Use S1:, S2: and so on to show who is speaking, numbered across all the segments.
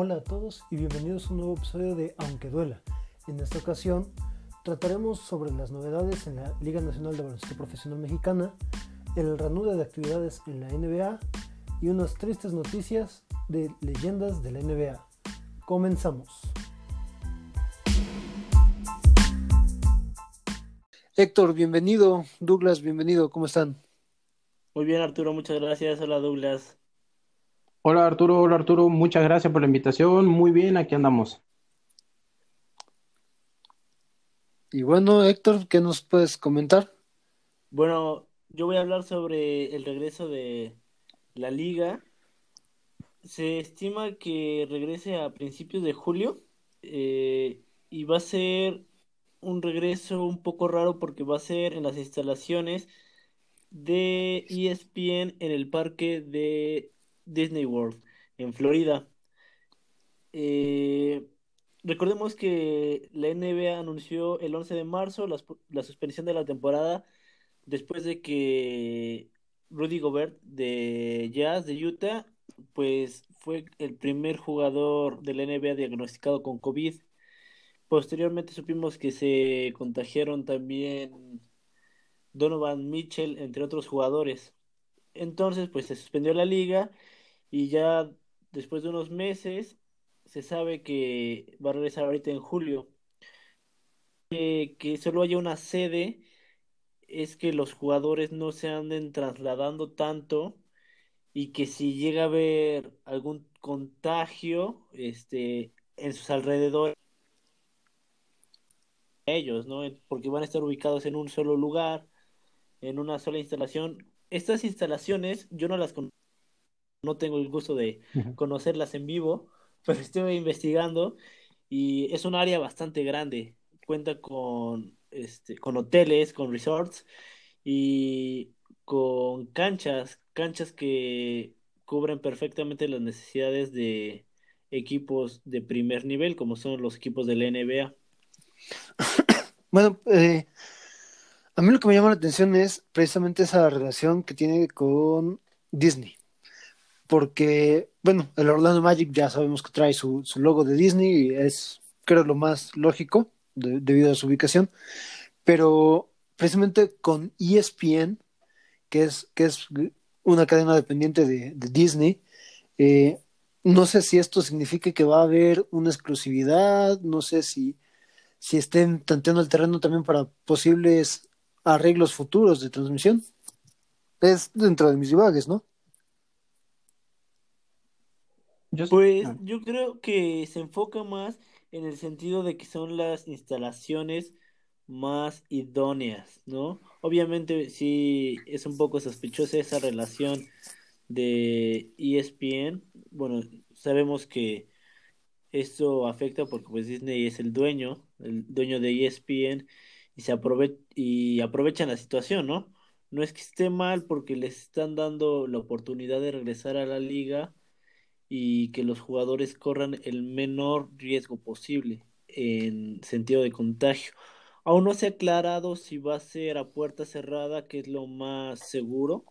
S1: Hola a todos y bienvenidos a un nuevo episodio de Aunque Duela. En esta ocasión trataremos sobre las novedades en la Liga Nacional de Baloncesto Profesional Mexicana, el reanudo de actividades en la NBA y unas tristes noticias de leyendas de la NBA. Comenzamos. Héctor, bienvenido. Douglas, bienvenido. ¿Cómo están?
S2: Muy bien, Arturo, muchas gracias. Hola, Douglas.
S3: Hola Arturo, hola Arturo, muchas gracias por la invitación. Muy bien, aquí andamos.
S1: Y bueno, Héctor, ¿qué nos puedes comentar?
S2: Bueno, yo voy a hablar sobre el regreso de la liga. Se estima que regrese a principios de julio eh, y va a ser un regreso un poco raro porque va a ser en las instalaciones de ESPN en el parque de Disney World en Florida. Eh, recordemos que la NBA anunció el 11 de marzo la, suspensión de la temporada después de que Rudy Gobert de Jazz de Utah pues fue el primer jugador de la NBA diagnosticado con COVID. Posteriormente supimos que se contagiaron también Donovan Mitchell, entre otros jugadores. Entonces, pues se suspendió la liga y ya después de unos meses se sabe que va a regresar ahorita en julio. que solo haya una sede es que los jugadores no se anden trasladando tanto y que si llega a haber algún contagio este, en sus alrededores, ellos, ¿no? Porque van a estar ubicados en un solo lugar, en una sola instalación. Estas instalaciones yo no las conozco no tengo el gusto de conocerlas en vivo, pero estoy investigando y es un área bastante grande. Cuenta con, este, con hoteles, con resorts y con canchas, canchas que cubren perfectamente las necesidades de equipos de primer nivel, como son los equipos de la NBA.
S1: Bueno, eh, a mí lo que me llama la atención es precisamente esa relación que tiene con Disney porque, bueno, el Orlando Magic ya sabemos que trae su, logo de Disney y es, creo, lo más lógico debido a su ubicación, pero precisamente con ESPN, que es, que es una cadena dependiente de, Disney, eh, no sé si esto significa que va a haber una exclusividad, no sé si, si estén tanteando el terreno también para posibles arreglos futuros de transmisión. Es dentro de mis divagues, ¿no?
S2: Pues ah. yo creo que se enfoca más en el sentido de que son las instalaciones más idóneas, ¿no? Obviamente sí es un poco sospechosa esa relación de ESPN. Bueno, sabemos que esto afecta porque pues Disney es el dueño, el dueño de ESPN y se aprove y aprovechan la situación, ¿no? No es que esté mal porque les están dando la oportunidad de regresar a la liga y que los jugadores corran el menor riesgo posible en sentido de contagio. Aún no se ha aclarado si va a ser a puerta cerrada, que es lo más seguro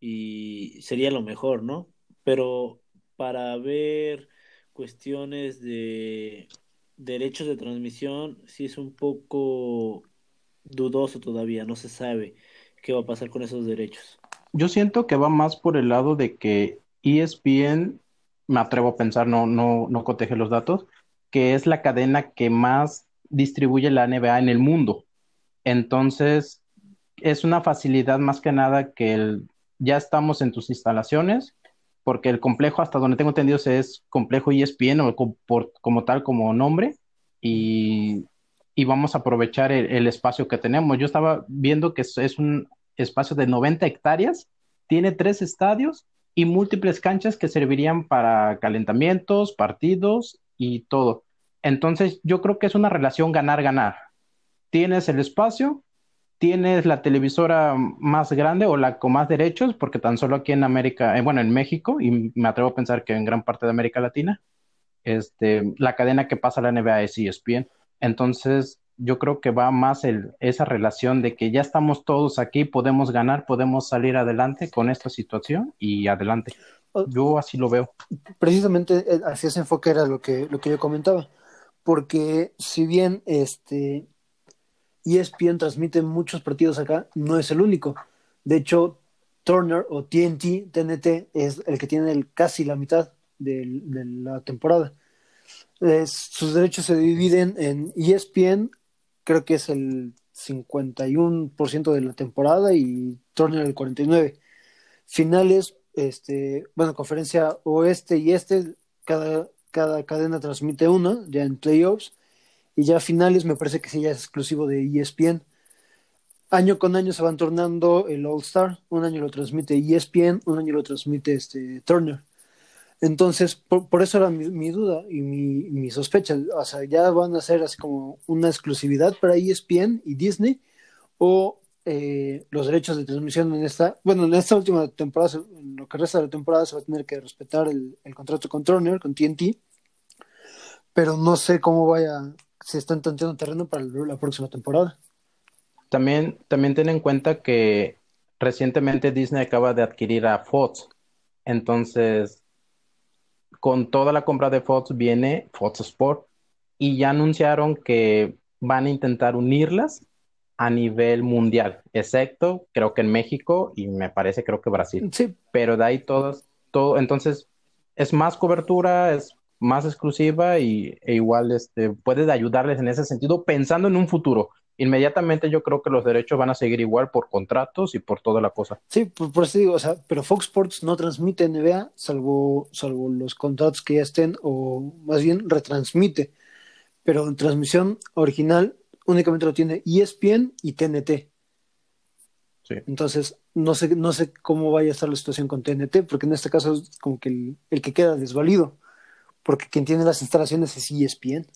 S2: y sería lo mejor, ¿no? Pero para ver cuestiones de derechos de transmisión, sí es un poco dudoso todavía, no se sabe qué va a pasar con esos derechos.
S3: Yo siento que va más por el lado de que ESPN, me atrevo a pensar, no, no, no coteje los datos, que es la cadena que más distribuye la NBA en el mundo. Entonces, es una facilidad más que nada que el, ya estamos en tus instalaciones, porque el complejo, hasta donde tengo entendido, es complejo ESPN o como tal como nombre, y, vamos a aprovechar el, espacio que tenemos. Yo estaba viendo que es un espacio de 90 hectáreas, tiene tres estadios y múltiples canchas que servirían para calentamientos, partidos y todo. Entonces, yo creo que es una relación ganar-ganar. Tienes el espacio, tienes la televisora más grande o la con más derechos, porque tan solo aquí en América, eh, bueno, en México, y me atrevo a pensar que en gran parte de América Latina, este, la cadena que pasa la NBA es ESPN. Entonces, yo creo que va más el, esa relación de que ya estamos todos aquí, podemos ganar, podemos salir adelante con esta situación y adelante. Yo así lo veo.
S1: Precisamente eh, así ese enfoque era lo que, lo que yo comentaba, porque si bien este ESPN transmite muchos partidos acá, no es el único. De hecho, Turner o TNT, TNT, es el que tiene casi la mitad de, la temporada. sus derechos se dividen en ESPN, creo que es el 51% de la temporada y Turner el 49%. Finales, este, bueno, conferencia oeste y este, cada, cada cadena transmite uno, ya en playoffs, y ya finales me parece que sí ya es exclusivo de ESPN año con año se van tornando el All Star. Un año lo transmite ESPN, un año lo transmite este Turner. Entonces, por, eso era mi, duda y mi, mi, sospecha. O sea, ya van a ser así como una exclusividad para ESPN y Disney o eh, los derechos de transmisión en esta, bueno, en esta última temporada, en lo que resta de la temporada se va a tener que respetar el, contrato con Turner, con TNT, pero no sé cómo vaya, si están tanteando terreno para la próxima temporada.
S3: También, también ten en cuenta que recientemente Disney acaba de adquirir a Fox. Entonces, con toda la compra de Fox viene Fox Sport y ya anunciaron que van a intentar unirlas a nivel mundial, excepto creo que en México y me parece creo que Brasil.
S1: Sí.
S3: Pero de ahí todos, todo, entonces es más cobertura, es más exclusiva y e igual este, puede ayudarles en ese sentido pensando en un futuro inmediatamente yo creo que los derechos van a seguir igual por contratos y por toda la cosa.
S1: Sí, por, eso digo, o sea, pero Fox Sports no transmite NBA salvo, salvo los contratos que ya estén, o más bien retransmite. Pero en transmisión original únicamente lo tiene ESPN y TNT.
S3: Sí.
S1: Entonces, no sé, no sé cómo vaya a estar la situación con TNT, porque en este caso es como que el, el que queda desvalido, porque quien tiene las instalaciones es ESPN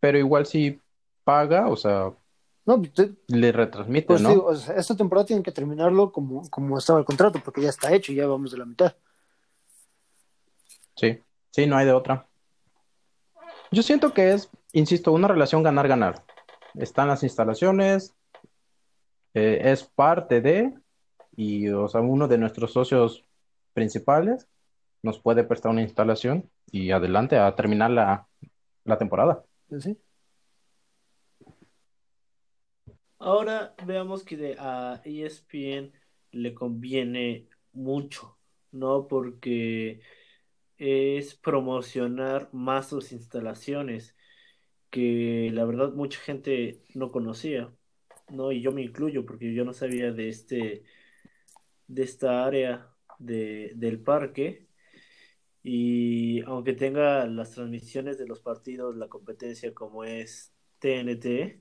S3: pero igual si paga, o sea,
S1: no, pues,
S3: le retransmite, pues, ¿no?
S1: esta temporada tienen que terminarlo como, como estaba el contrato, porque ya está hecho, ya vamos de la mitad.
S3: Sí, sí, no hay de otra. Yo siento que es, insisto, una relación ganar-ganar. Están las instalaciones, eh, es parte de, y o sea, uno de nuestros socios principales nos puede prestar una instalación y adelante a terminar la, la temporada.
S2: Ahora veamos que a ESPN le conviene mucho, ¿no? Porque es promocionar más sus instalaciones, que la verdad mucha gente no conocía, ¿no? Y yo me incluyo porque yo no sabía de este, de esta área de, del parque y aunque tenga las transmisiones de los partidos, la competencia como es TNT,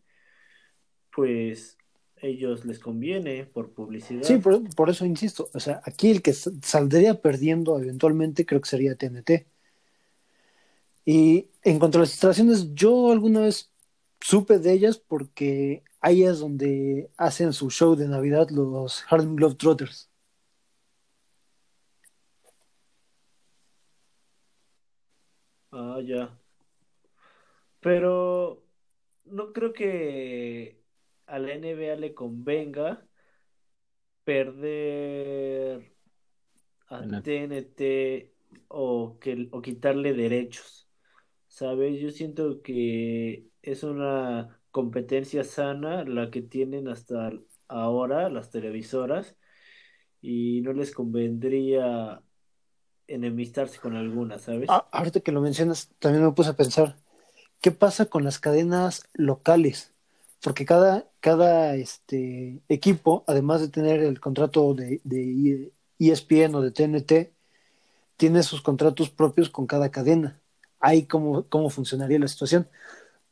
S2: pues ellos les conviene por publicidad.
S1: Sí, por, eso insisto, o sea, aquí el que saldría perdiendo eventualmente creo que sería TNT. Y en cuanto a las instalaciones, yo alguna vez supe de ellas porque ahí es donde hacen su show de Navidad los Harlem Globetrotters.
S2: Ah, ya. Pero no creo que a la NBA le convenga perder a TNT o, que, o quitarle derechos. ¿Sabes? Yo siento que es una competencia sana la que tienen hasta ahora las televisoras y no les convendría enemistarse con alguna, ¿sabes?
S1: Ah, ahorita que lo mencionas, también me puse a pensar, ¿qué pasa con las cadenas locales? Porque cada, cada este, equipo, además de tener el contrato de, de ESPN o de TNT, tiene sus contratos propios con cada cadena. Ahí cómo, cómo funcionaría la situación.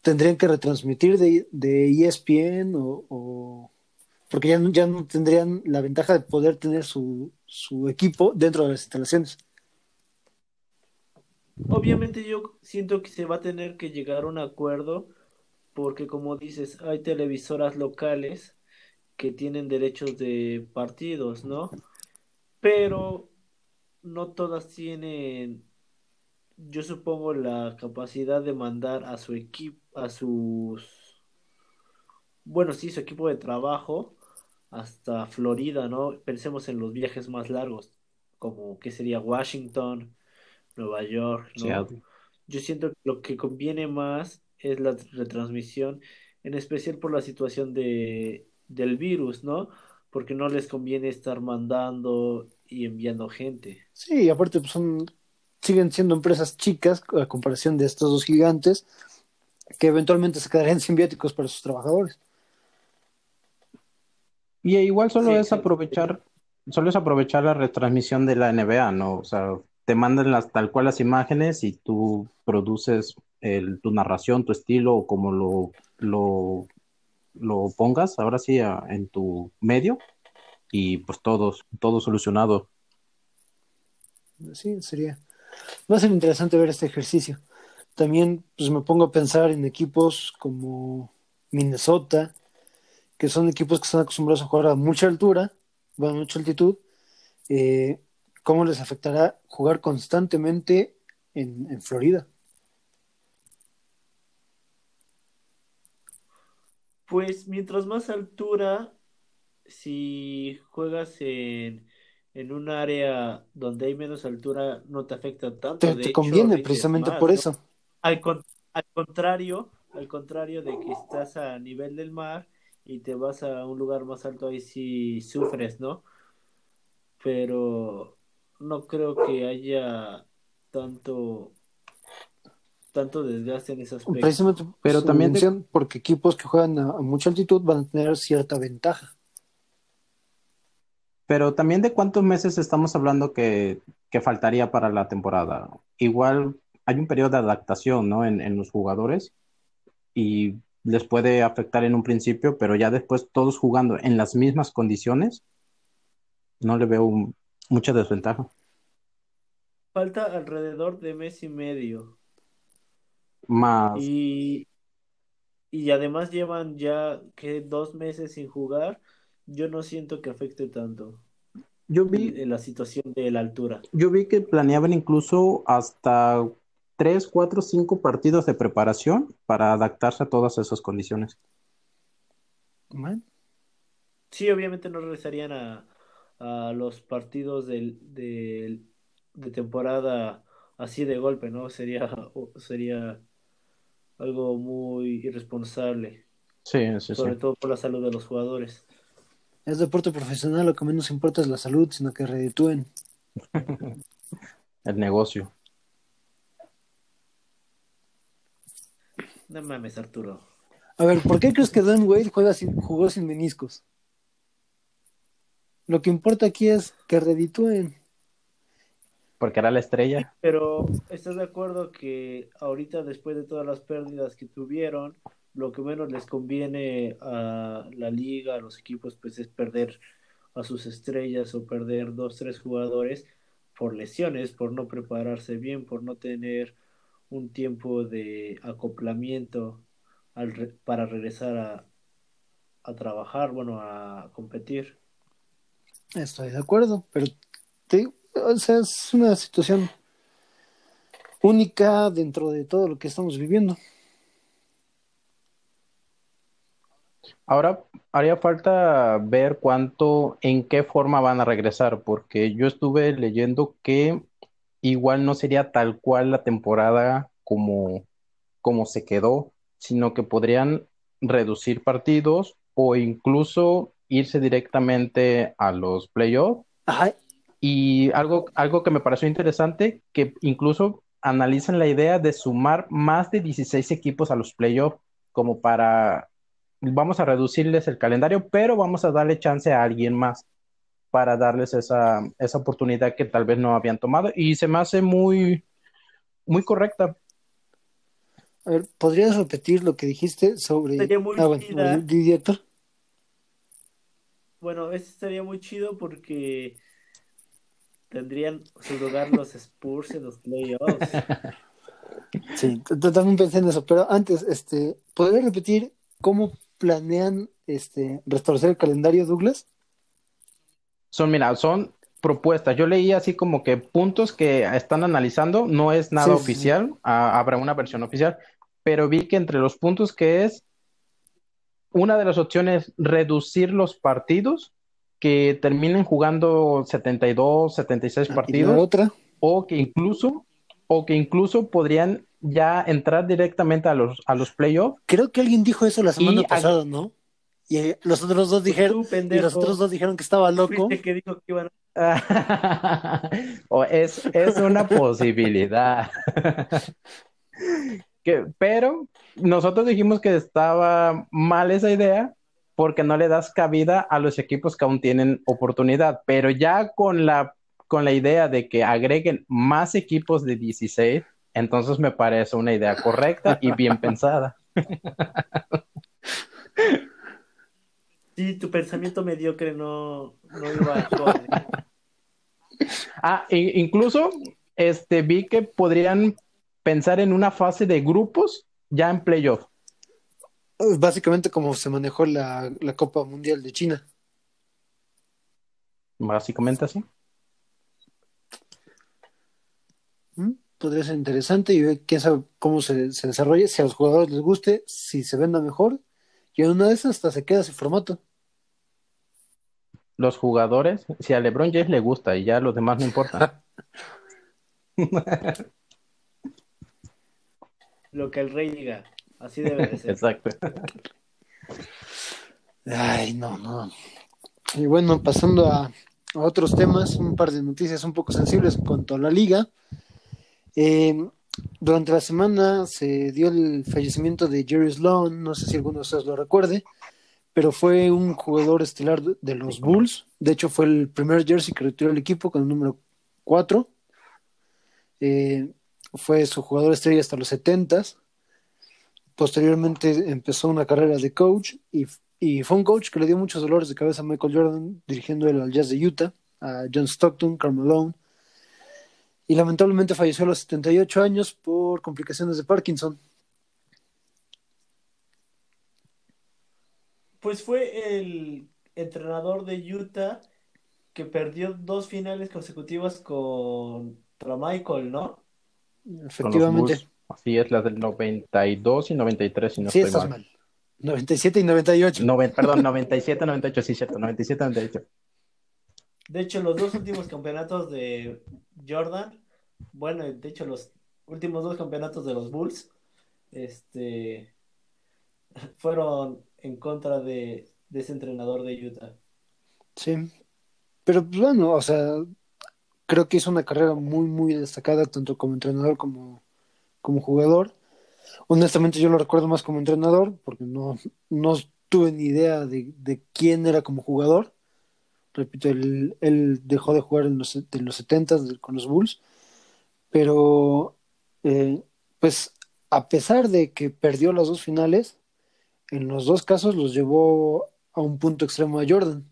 S1: ¿Tendrían que retransmitir de, de ESPN o, porque ya, ya no tendrían la ventaja de poder tener su, su equipo dentro de las instalaciones?
S2: Obviamente yo siento que se va a tener que llegar a un acuerdo porque como dices, hay televisoras locales que tienen derechos de partidos, ¿no? Pero no todas tienen yo supongo la capacidad de mandar a su equipo, a sus, bueno, sí, su equipo de trabajo hasta Florida, ¿no? Pensemos en los viajes más largos, como que sería Washington, Nueva York, ¿no? Yo siento que lo que conviene más es la retransmisión, en especial por la situación de, del virus, ¿no? Porque no les conviene estar mandando y enviando gente.
S1: Sí, aparte pues son siguen siendo empresas chicas a comparación de estos dos gigantes que eventualmente se quedarían simbióticos para sus trabajadores.
S3: Y igual solo es aprovechar, solo es aprovechar la retransmisión de la NBA, ¿no? O sea, te mandan las, tal cual las imágenes y tú produces el, tu narración, tu estilo, o como lo, lo, pongas, ahora sí, en tu medio, y pues todo, todo solucionado.
S1: Sí, sería. Va a ser interesante ver este ejercicio. También pues me pongo a pensar en equipos como Minnesota, que son equipos que están acostumbrados a jugar a mucha altura, a mucha altitud. Eh, ¿Cómo les afectará jugar constantemente en, en Florida?
S2: Pues mientras más altura, si juegas en en un área donde hay menos altura no te afecta tanto.
S1: Te, conviene precisamente por eso.
S2: Al, contrario, al contrario de que estás a nivel del mar y te vas a un lugar más alto, ahí sí sufres, ¿no? Pero no creo que haya tanto tanto desgaste en esas aspecto.
S1: Precisamente, pero también porque equipos que juegan a mucha altitud van a tener cierta ventaja.
S3: Pero también de cuántos meses estamos hablando que, faltaría para la temporada. Igual hay un periodo de adaptación, ¿no? En, los jugadores y les puede afectar en un principio, pero ya después todos jugando en las mismas condiciones, no le veo mucha desventaja.
S2: Falta alrededor de mes y medio.
S3: Más.
S2: Y, y además llevan ya que dos meses sin jugar yo no siento que afecte tanto.
S3: Yo vi
S2: en la situación de la altura.
S3: Yo vi que planeaban incluso hasta tres, cuatro, cinco partidos de preparación para adaptarse a todas esas condiciones.
S2: Sí, obviamente no regresarían a, a los partidos del, de temporada así de golpe, ¿no? Sería, sería algo muy irresponsable.
S3: Sí, sí,
S2: Sobre todo por la salud de los jugadores.
S1: Es deporte profesional, lo que menos importa es la salud, sino que reditúen.
S3: El negocio.
S2: No mames, Arturo.
S1: A ver, ¿por qué crees que Dan Wade juega sin, jugó sin meniscos? Lo que importa aquí es que reditúen.
S3: Porque era la estrella.
S2: Pero, ¿estás de acuerdo que ahorita, después de todas las pérdidas que tuvieron, lo que menos les conviene a la liga, a los equipos, pues es perder a sus estrellas o perder dos, tres jugadores por lesiones, por no prepararse bien, por no tener un tiempo de acoplamiento al para regresar a, a trabajar, bueno, a competir.
S1: Estoy de acuerdo, pero te, es una situación única dentro de todo lo que estamos viviendo.
S3: Ahora haría falta ver cuánto, en qué forma van a regresar, porque yo estuve leyendo que igual no sería tal cual la temporada como, como se quedó, sino que podrían reducir partidos o incluso irse directamente a los playoffs. Y algo, algo que me pareció interesante, que incluso analizan la idea de sumar más de 16 equipos a los playoffs como para vamos a reducirles el calendario, pero vamos a darle chance a alguien más para darles esa, esa oportunidad que tal vez no habían tomado y se me hace muy, muy correcta.
S1: A ver, ¿podrías repetir lo que dijiste sobre...
S2: Sería muy ah,
S1: bueno,
S2: bueno, este sería muy chido porque tendrían su lugar los Spurs en los playoffs.
S1: Sí, también pensé en eso, pero antes, este, ¿podrías repetir cómo planean este, restablecer el calendario, Douglas?
S3: Son, mira, son propuestas. Yo leí así como que puntos que están analizando, no es nada oficial, habrá una versión oficial, pero vi que entre los puntos que es una de las opciones reducir los partidos que terminen jugando 72, 76 ah, partidos
S1: otra?
S3: o que incluso o que incluso podrían ya entrar directamente a los a los playoffs.
S1: Creo que alguien dijo eso la semana pasada, ¿no? Y eh, los otros dos dijeron y los otros dos dijeron que estaba loco.
S3: o es, es una posibilidad. que, pero nosotros dijimos que estaba mal esa idea porque no le das cabida a los equipos que aún tienen oportunidad, pero ya con la, con la idea de que agreguen más equipos de 16, entonces me parece una idea correcta y bien pensada.
S2: Sí, tu pensamiento mediocre no, no iba a
S3: Ah, incluso este, vi que podrían pensar en una fase de grupos ya en playoff.
S1: Básicamente como se manejó la, Copa Mundial de China.
S3: Básicamente así.
S1: Mm, podría ser interesante y quién sabe cómo se, se desarrolla, si a los jugadores les guste, si se venda mejor. Y en una de esas hasta se queda ese formato.
S3: Los jugadores, si a LeBron James le gusta y ya los demás no importan.
S2: Lo que el rey diga. Así debe de ser.
S3: Exacto.
S1: Ay, no, no. Y bueno, pasando a, otros temas, un par de noticias un poco sensibles en cuanto a la liga. Eh, durante la semana se dio el fallecimiento de Jerry Sloan, no sé si alguno de ustedes lo recuerde, pero fue un jugador estelar de los Bulls. De hecho, fue el primer jersey que retiró el equipo con el número 4. Eh, fue su jugador estrella hasta los 70 Posteriormente empezó una carrera de coach y, fue un coach que le dio muchos dolores de cabeza a Michael Jordan dirigiendo el Jazz de Utah, a John Stockton, Carmelo y lamentablemente falleció a los 78 años por complicaciones de Parkinson.
S2: Pues fue el entrenador de Utah que perdió dos finales consecutivas contra Michael, ¿no?
S1: Efectivamente.
S3: Así es, las del 92 y 93, si no
S1: sí,
S3: estoy
S1: mal. mal. 97 y 98.
S3: perdón, 97, 98, sí, cierto, 97, 98.
S2: De hecho, los dos últimos campeonatos de Jordan, bueno, de hecho, los últimos dos campeonatos de los Bulls, este, fueron en contra de, de ese entrenador de Utah.
S1: Sí, pero pues, bueno, o sea, creo que hizo una carrera muy, muy destacada, tanto como entrenador como como jugador. Honestamente yo lo recuerdo más como entrenador, porque no, no tuve ni idea de, quién era como jugador. Repito, él, dejó de jugar en los, en los 70 con los Bulls, pero eh, pues a pesar de que perdió las dos finales, en los dos casos los llevó a un punto extremo a Jordan.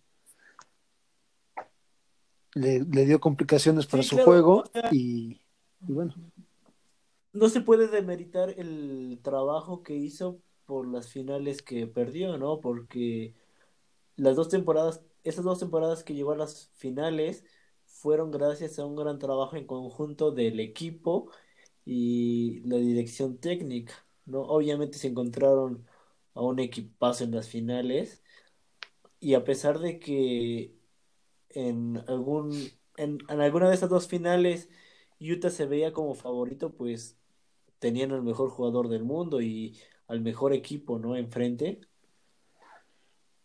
S1: Le, dio complicaciones para su juego y bueno
S2: no se puede demeritar el trabajo que hizo por las finales que perdió, ¿no? Porque las dos temporadas, esas dos temporadas que llevó a las finales fueron gracias a un gran trabajo en conjunto del equipo y la dirección técnica, ¿no? Obviamente se encontraron a un equipazo en las finales y a pesar de que en algún en, en alguna de esas dos finales Utah se veía como favorito, pues tenían el mejor jugador del mundo y al mejor equipo, ¿no? Enfrente.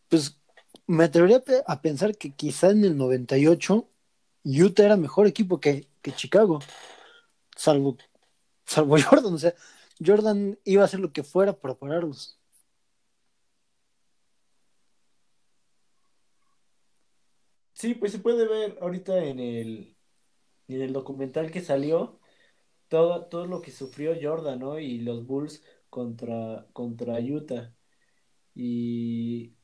S1: Pues me atrevería a pensar que quizá en el 98 Utah era mejor equipo que, Chicago, salvo, salvo Jordan, o sea, Jordan iba a hacer lo que fuera para pararlos.
S2: Sí, pues se puede ver ahorita en el, en el documental que salió, todo, todo lo que sufrió Jordan, ¿no? Y los Bulls contra, contra Utah. Y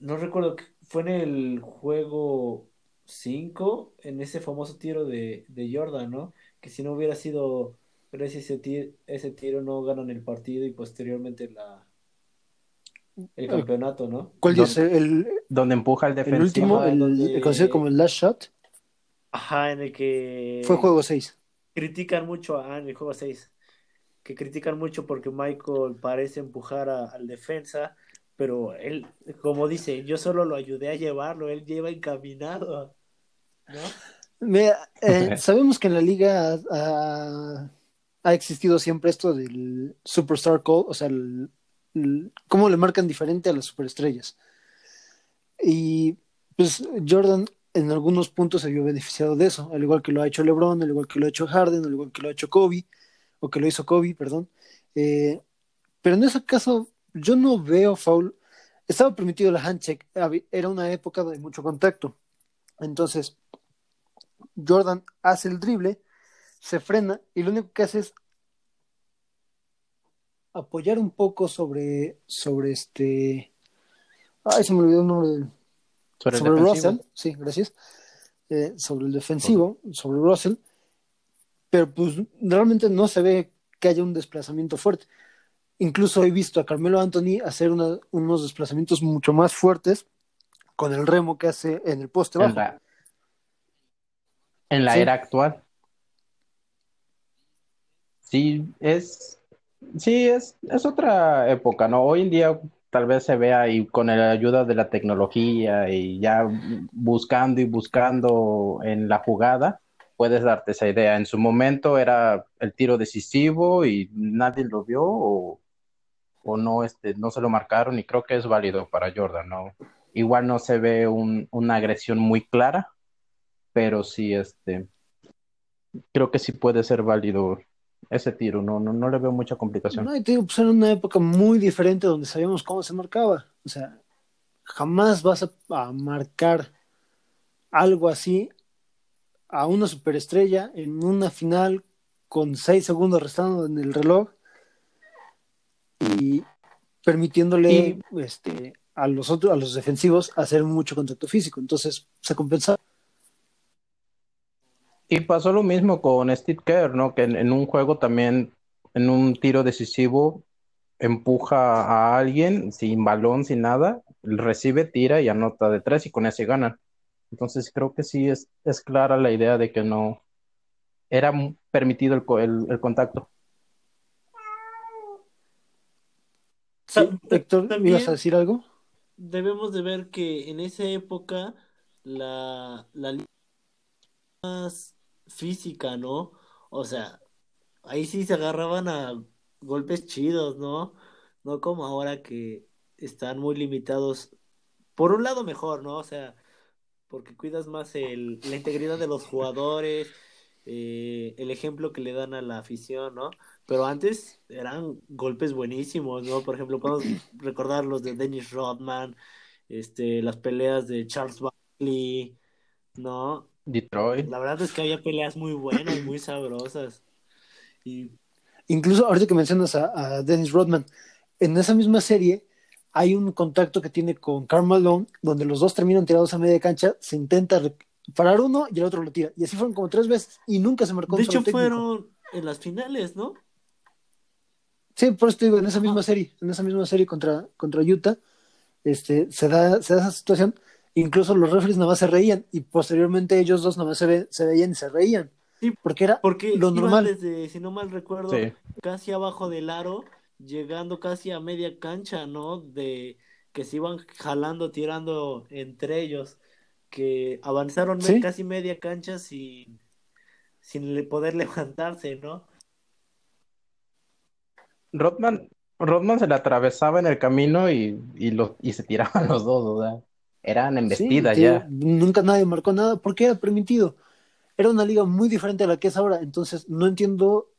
S2: no recuerdo, fue en el juego 5, en ese famoso tiro de, Jordan, ¿no? Que si no hubiera sido ese ese tiro no ganan el partido y posteriormente la el campeonato, ¿no?
S1: ¿Cuál dice?
S3: El, donde empuja el defensivo.
S1: El último, el, conocido como el last shot.
S2: Ajá, en el que...
S1: Fue juego 6.
S2: Critican mucho, a, en el juego 6, que critican mucho porque Michael parece empujar al defensa, pero él, como dice, yo solo lo ayudé a llevarlo, él lleva encaminado, ¿no?
S1: Eh, sabemos que en la liga ha, existido siempre esto del Superstar Call, o sea, cómo le marcan diferente a las superestrellas. Y pues Jordan en algunos puntos se vio beneficiado de eso, al igual que lo ha hecho LeBron, al igual que lo ha hecho Harden, al igual que lo ha hecho Kobe, o que lo hizo Kobe, perdón. Eh, pero en ese caso, yo no veo foul. Estaba permitido la handshake, era una época de mucho contacto. Entonces, Jordan hace el drible, se frena y lo único que hace es apoyar un poco sobre, sobre este. Ay, se me olvidó el nombre del sobre, Russell, sí, gracias, eh, sobre el defensivo, sobre Russell, pero pues realmente no se ve que haya un desplazamiento fuerte. Incluso he visto a Carmelo Anthony hacer unos desplazamientos mucho más fuertes con el remo que hace en el poste bajo.
S3: En la, era actual. Sí, es. Sí, es, es otra época, ¿no? Hoy en día tal vez se vea y con la ayuda de la tecnología y ya buscando y buscando en la jugada, puedes darte esa idea. En su momento era el tiro decisivo y nadie lo vio o, no, este, no se lo marcaron y creo que es válido para Jordan, ¿no? Igual no se ve un, una agresión muy clara, pero sí, este, creo que sí puede ser válido ese tiro, no, no, no le veo mucha complicación.
S1: No, y te digo, pues era una época muy diferente donde sabíamos cómo se marcaba. O sea, jamás vas a, marcar algo así a una superestrella en una final con seis segundos restando en el reloj y permitiéndole este a los otros a los defensivos hacer mucho contacto físico entonces se compensa
S3: y pasó lo mismo con Steve Kerr, ¿no? Que en, un juego también, en un tiro decisivo, empuja a alguien sin balón, sin nada, recibe, tira y anota de tres y con ese gana. Entonces creo que sí es, es clara la idea de que no era permitido el, el, contacto.
S1: Sí, Héctor, ¿ibas a decir algo?
S2: Debemos de ver que en esa época la, la más física, ¿no? O sea, ahí sí se agarraban a golpes chidos, ¿no? No como ahora que están muy limitados. Por un lado mejor, ¿no? O sea, porque cuidas más el, la integridad de los jugadores, eh, el ejemplo que le dan a la afición, ¿no? Pero antes eran golpes buenísimos, ¿no? Por ejemplo, podemos recordar los de Dennis Rodman, este, las peleas de Charles Barkley, ¿no?
S3: Detroit.
S2: La verdad es que había peleas muy buenas, muy sabrosas. Y...
S1: Incluso ahorita que mencionas a, Dennis Rodman, en esa misma serie hay un contacto que tiene con Karl Malone, donde los dos terminan tirados a media cancha, se intenta parar uno y el otro lo tira. Y así fueron como tres veces y nunca se marcó
S2: De hecho, fueron en las finales, ¿no?
S1: Sí, por eso te digo, en esa misma serie, en esa misma serie contra, contra Utah, este, se da, se da esa situación incluso los referees nada más se reían y posteriormente ellos dos nada más se, se veían y se reían.
S2: Sí, porque era porque lo normal. Desde, si no mal recuerdo, casi abajo del aro, llegando casi a media cancha, ¿no? De que se iban jalando, tirando entre ellos, que avanzaron casi media cancha sin, sin poder levantarse, ¿no?
S3: Rodman, Rodman se le atravesaba en el camino y, y, y se tiraban los dos, ¿verdad? Eran embestidas ya.
S1: Nunca nadie marcó nada porque era permitido. Era una liga muy diferente a la que es ahora. Entonces, no entiendo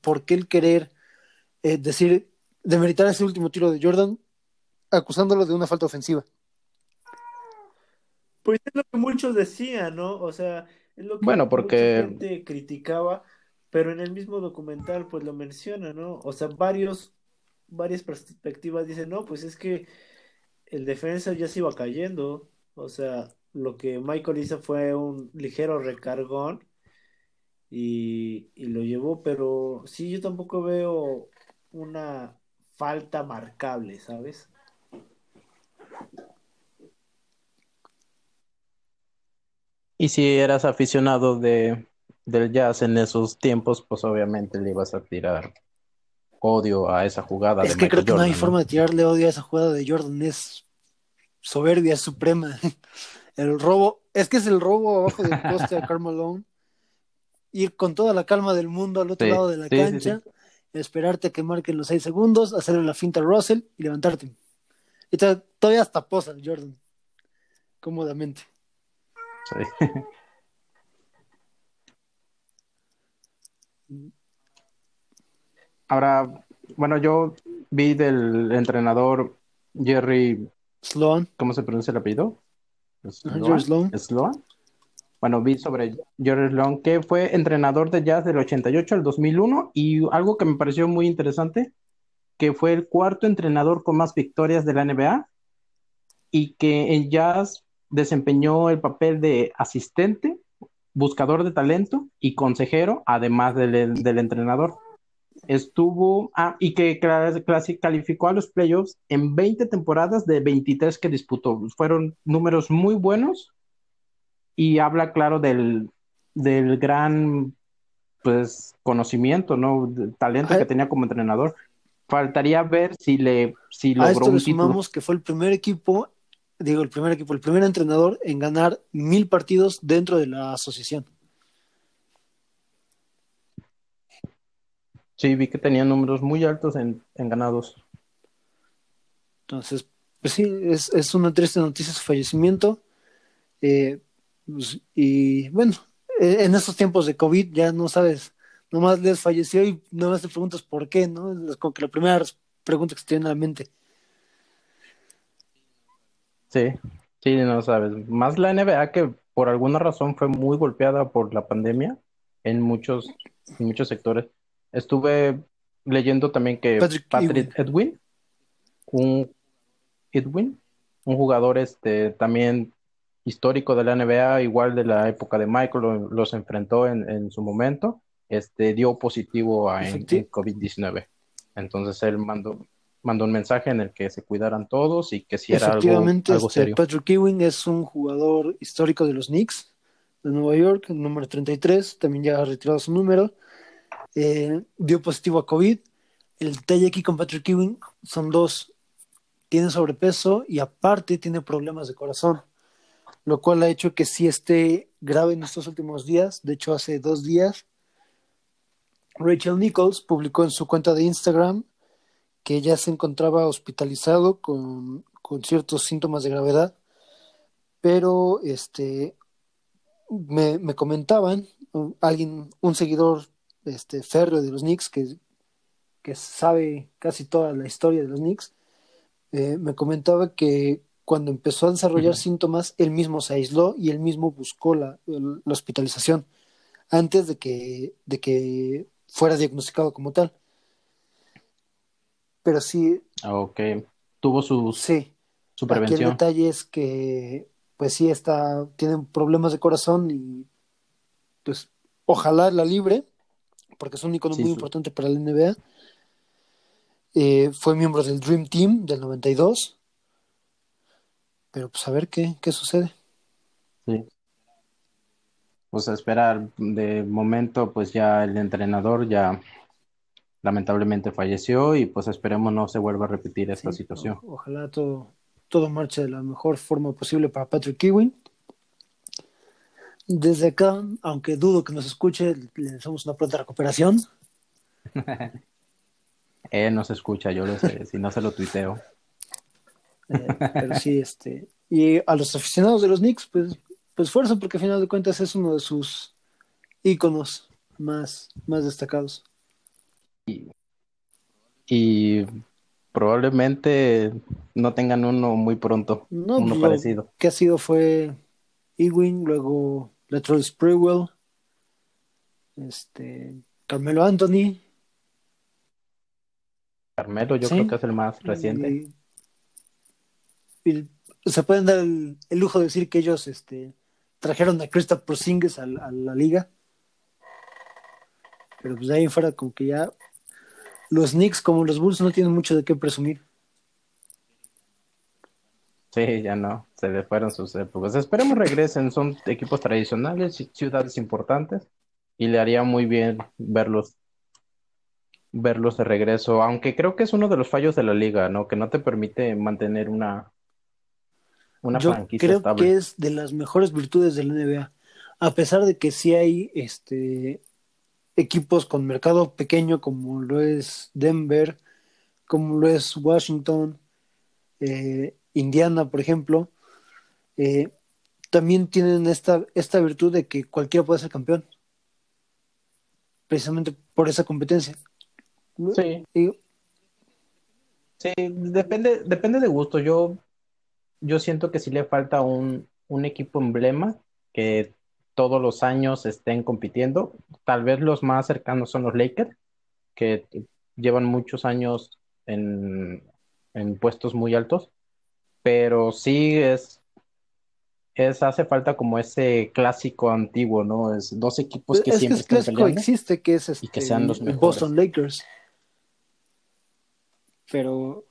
S1: por qué el querer eh, decir, demeritar ese último tiro de Jordan acusándolo de una falta ofensiva.
S2: Pues es lo que muchos decían, ¿no? O sea, es lo que
S3: bueno, porque...
S2: mucha gente criticaba, pero en el mismo documental pues lo menciona, ¿no? O sea, varios, varias perspectivas dicen, no, pues es que el defensa ya se iba cayendo. O sea, lo que Michael hizo fue un ligero recargón y, lo llevó, pero sí, yo tampoco veo una falta marcable, ¿sabes?
S3: Y si eras aficionado de, del jazz en esos tiempos, pues obviamente le ibas a tirar odio a esa jugada.
S1: Es que creo que no hay forma de tirarle odio a esa jugada de Jordan, es soberbia suprema. El robo, es que es el robo abajo del poste a Carmelo ir con toda la calma del mundo al otro lado de la cancha, esperarte a que marquen los seis segundos, hacerle la finta a Russell y levantarte. Y todavía hasta posa Jordan, cómodamente. Sí.
S3: Ahora, bueno, yo vi del entrenador Jerry
S1: Sloan.
S3: ¿Cómo se pronuncia el apellido? Sloan. Sloan. Bueno, vi sobre Jerry Sloan, que fue entrenador de jazz del 88 al 2001 y algo que me pareció muy interesante, que fue el cuarto entrenador con más victorias de la NBA y que en jazz desempeñó el papel de asistente, buscador de talento y consejero, además del, del entrenador estuvo, ah, y que calificó a los playoffs en 20 temporadas de 23 que disputó. Fueron números muy buenos y habla, claro, del, del gran pues conocimiento, ¿no? talento que tenía como entrenador. Faltaría ver si le si logró
S1: a esto le sumamos que fue el primer equipo, digo el primer equipo, el primer entrenador en ganar mil partidos dentro de la asociación.
S3: Sí, vi que tenía números muy altos en, ganados.
S1: Entonces, pues sí, es, una triste noticia su fallecimiento. Eh, pues, y bueno, e, en estos tiempos de COVID ya no sabes, nomás les falleció y nomás te preguntas por qué, ¿no? Es como que la primera pregunta que se tiene en la mente.
S3: Sí, sí, no sabes. Más la NBA que por alguna razón fue muy golpeada por la pandemia en muchos, en muchos sectores. Estuve leyendo también que Patrick, Edwin. un Edwin, un jugador este también histórico de la NBA, igual de la época de Michael, los enfrentó en, su momento, este dio positivo a en, COVID-19. Entonces él mandó, mandó un mensaje en el que se cuidaran todos y que si era algo, algo este, serio.
S1: Patrick Ewing es un jugador histórico de los Knicks de Nueva York, el número 33, también ya ha retirado su número. Eh, dio positivo a COVID. El detalle aquí con Patrick Ewing son dos. Tiene sobrepeso y aparte tiene problemas de corazón, lo cual ha hecho que sí esté grave en estos últimos días. De hecho, hace dos días, Rachel Nichols publicó en su cuenta de Instagram que ya se encontraba hospitalizado con, con ciertos síntomas de gravedad, pero este me, me comentaban, alguien, un seguidor este, férreo de los Knicks, que, que sabe casi toda la historia de los Knicks, eh, me comentaba que cuando empezó a desarrollar síntomas, él mismo se aisló y él mismo buscó la, la, hospitalización antes de que, de que fuera diagnosticado como tal. Pero sí.
S3: Ah, ok. Tuvo su,
S1: sí,
S3: su prevención.
S1: el detalle es que, pues sí, está, tiene problemas de corazón y, pues, ojalá la libre, porque es un icono muy importante para la NBA. Eh, fue miembro del Dream Team del 92. Pero pues a ver qué, qué sucede.
S3: Sí. Pues a esperar. De momento, pues ya el entrenador ya lamentablemente falleció y pues esperemos no se vuelva a repetir esta situación.
S1: ojalá todo, todo marche de la mejor forma posible para Patrick Ewing. Desde acá, aunque dudo que nos escuche, le deseamos una pronta recuperación.
S3: Él nos escucha, yo lo sé, si no se lo tuiteo.
S1: Eh, pero sí, este. Y a los aficionados de los Knicks, pues, pues fuerza, porque al final de cuentas es uno de sus íconos más, más destacados.
S3: Y, probablemente no tengan uno muy pronto, uno pues, parecido.
S1: que ha sido fue Ewing, luego Latrell Sprewell, este, Carmelo Anthony.
S3: Carmelo yo creo que es el más reciente.
S1: Y, se pueden dar el, lujo de decir que ellos este, trajeron a Christoph Porzingis a, a, la liga. Pero pues de ahí fuera como que ya los Knicks como los Bulls no tienen mucho de qué presumir.
S3: Sí, ya no. Se le fueron sus épocas. Esperemos regresen, son equipos tradicionales, y ciudades importantes, y le haría muy bien verlos verlos de regreso, aunque creo que es uno de los fallos de la liga, ¿no? Que no te permite mantener una,
S1: una Yo creo que es de las mejores virtudes del NBA. A pesar de que sí hay este equipos con mercado pequeño como lo es Denver, como lo es Washington, eh, Indiana, por ejemplo, eh, también tienen esta, esta virtud de que cualquiera puede ser campeón. Precisamente por esa competencia.
S3: Sí. Sí, depende, depende de gusto. Yo, yo siento que sí le falta un, un equipo emblema que todos los años estén compitiendo. Tal vez los más cercanos son los Lakers, que llevan muchos años en, en puestos muy altos, pero sí es, es hace falta como ese clásico antiguo, ¿no? Es dos equipos que siempre
S1: que clásico existe, que es y que sean los este, Boston Lakers. Pero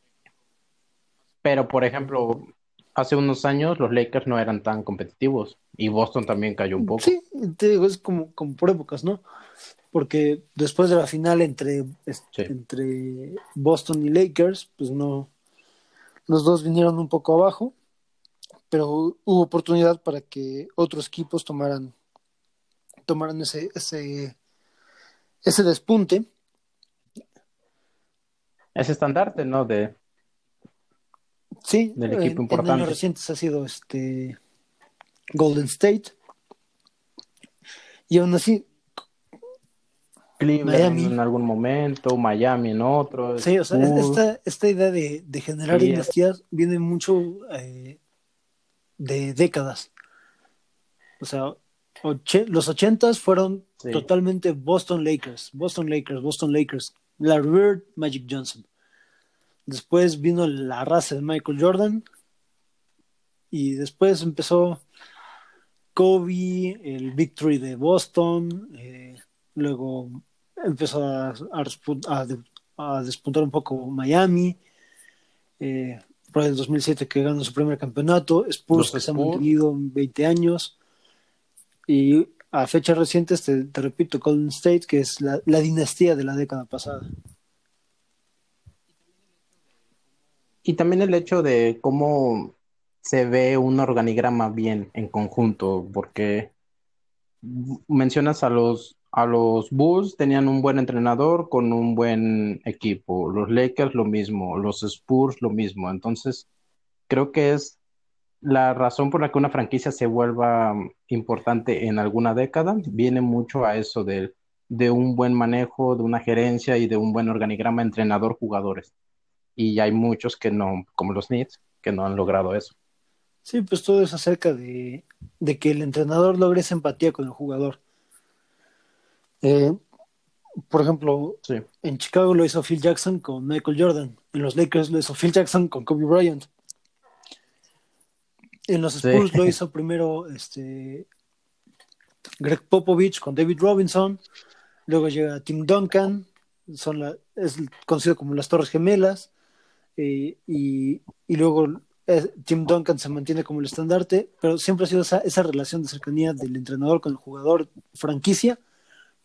S3: pero por ejemplo, hace unos años los Lakers no eran tan competitivos y Boston también cayó un poco.
S1: Sí, te digo, es como, como por épocas, ¿no? Porque después de la final entre, entre Boston y Lakers, pues no, los dos vinieron un poco abajo, pero hubo oportunidad para que otros equipos tomaran, tomaran ese, ese, ese despunte.
S3: Ese estandarte, ¿no? De,
S1: sí, del equipo importante. En años recientes ha sido este Golden State. Y aún así,
S3: Cleveland en algún momento, Miami en otro.
S1: Sí, o sea, esta, esta, idea de, generar dinastías viene mucho eh, de décadas. O sea, los ochentas fueron totalmente Boston Lakers, Boston Lakers, Boston Lakers, Larry Bird, Magic Johnson. Después vino la raza de Michael Jordan y después empezó Kobe, el Victory de Boston, eh, luego empezó a, a, despuntar un poco Miami, eh, por el 2007 que ganó su primer campeonato, Spurs que se ha mantenido 20 años, y a fechas recientes, te, repito, Golden State, que es la, dinastía de la década pasada.
S3: Y también el hecho de cómo se ve un organigrama bien en conjunto, porque mencionas a los a los Bulls tenían un buen entrenador con un buen equipo. Los Lakers lo mismo, los Spurs lo mismo. Entonces, creo que es la razón por la que una franquicia se vuelva importante en alguna década. Viene mucho a eso de, de un buen manejo, de una gerencia y de un buen organigrama entrenador-jugadores. Y hay muchos que no, como los Knicks, que no han logrado eso.
S1: Sí, pues todo es acerca de, de que el entrenador logre esa empatía con el jugador eh, por ejemplo, en Chicago lo hizo Phil Jackson con Michael Jordan. En los Lakers lo hizo Phil Jackson con Kobe Bryant. En los Spurs lo hizo primero este, Greg Popovich con David Robinson. Luego llega Tim Duncan. Son la, es conocido como las Torres Gemelas. Eh, y, luego eh, Tim Duncan se mantiene como el estandarte, pero siempre ha sido esa, esa relación de cercanía del entrenador con el jugador franquicia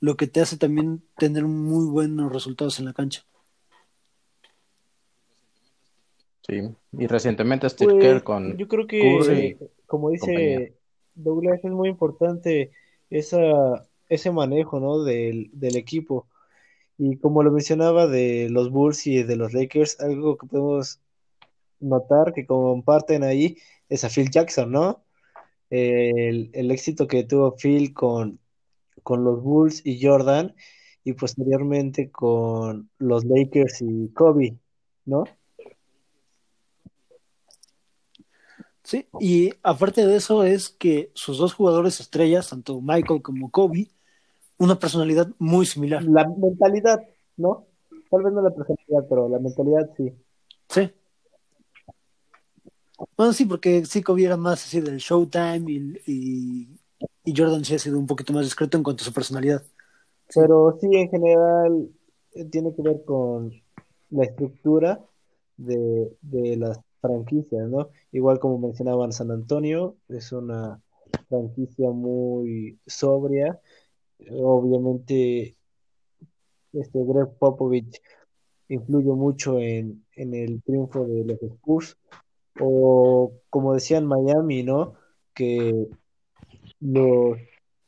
S1: lo que te hace también tener muy buenos resultados en la cancha.
S3: Sí, y recientemente Steve pues, con.
S2: Yo creo que, como dice Douglas, es muy importante esa, ese manejo ¿no? del, del equipo. Y como lo mencionaba de los Bulls y de los Lakers, algo que podemos notar que comparten ahí es a Phil Jackson, ¿no? El, el éxito que tuvo Phil con, con los Bulls y Jordan y posteriormente con los Lakers y Kobe, ¿no?
S1: Sí, y aparte de eso es que sus dos jugadores estrellas, tanto Michael como Kobe, una personalidad muy similar.
S2: La mentalidad, ¿no? Tal vez no la personalidad, pero la mentalidad sí.
S1: Sí. Bueno, sí, porque sí Kobe era más así del Showtime y y Jordan sí ha sido un poquito más discreto en cuanto a su personalidad.
S2: Pero sí, en general, eh, tiene que ver con la estructura de, de las franquicias, ¿no? Igual como mencionaban San Antonio, es una franquicia muy sobria. Obviamente, este Greg Popovich influye mucho en, en el triunfo de los Spurs. O como decían Miami, ¿no? Que los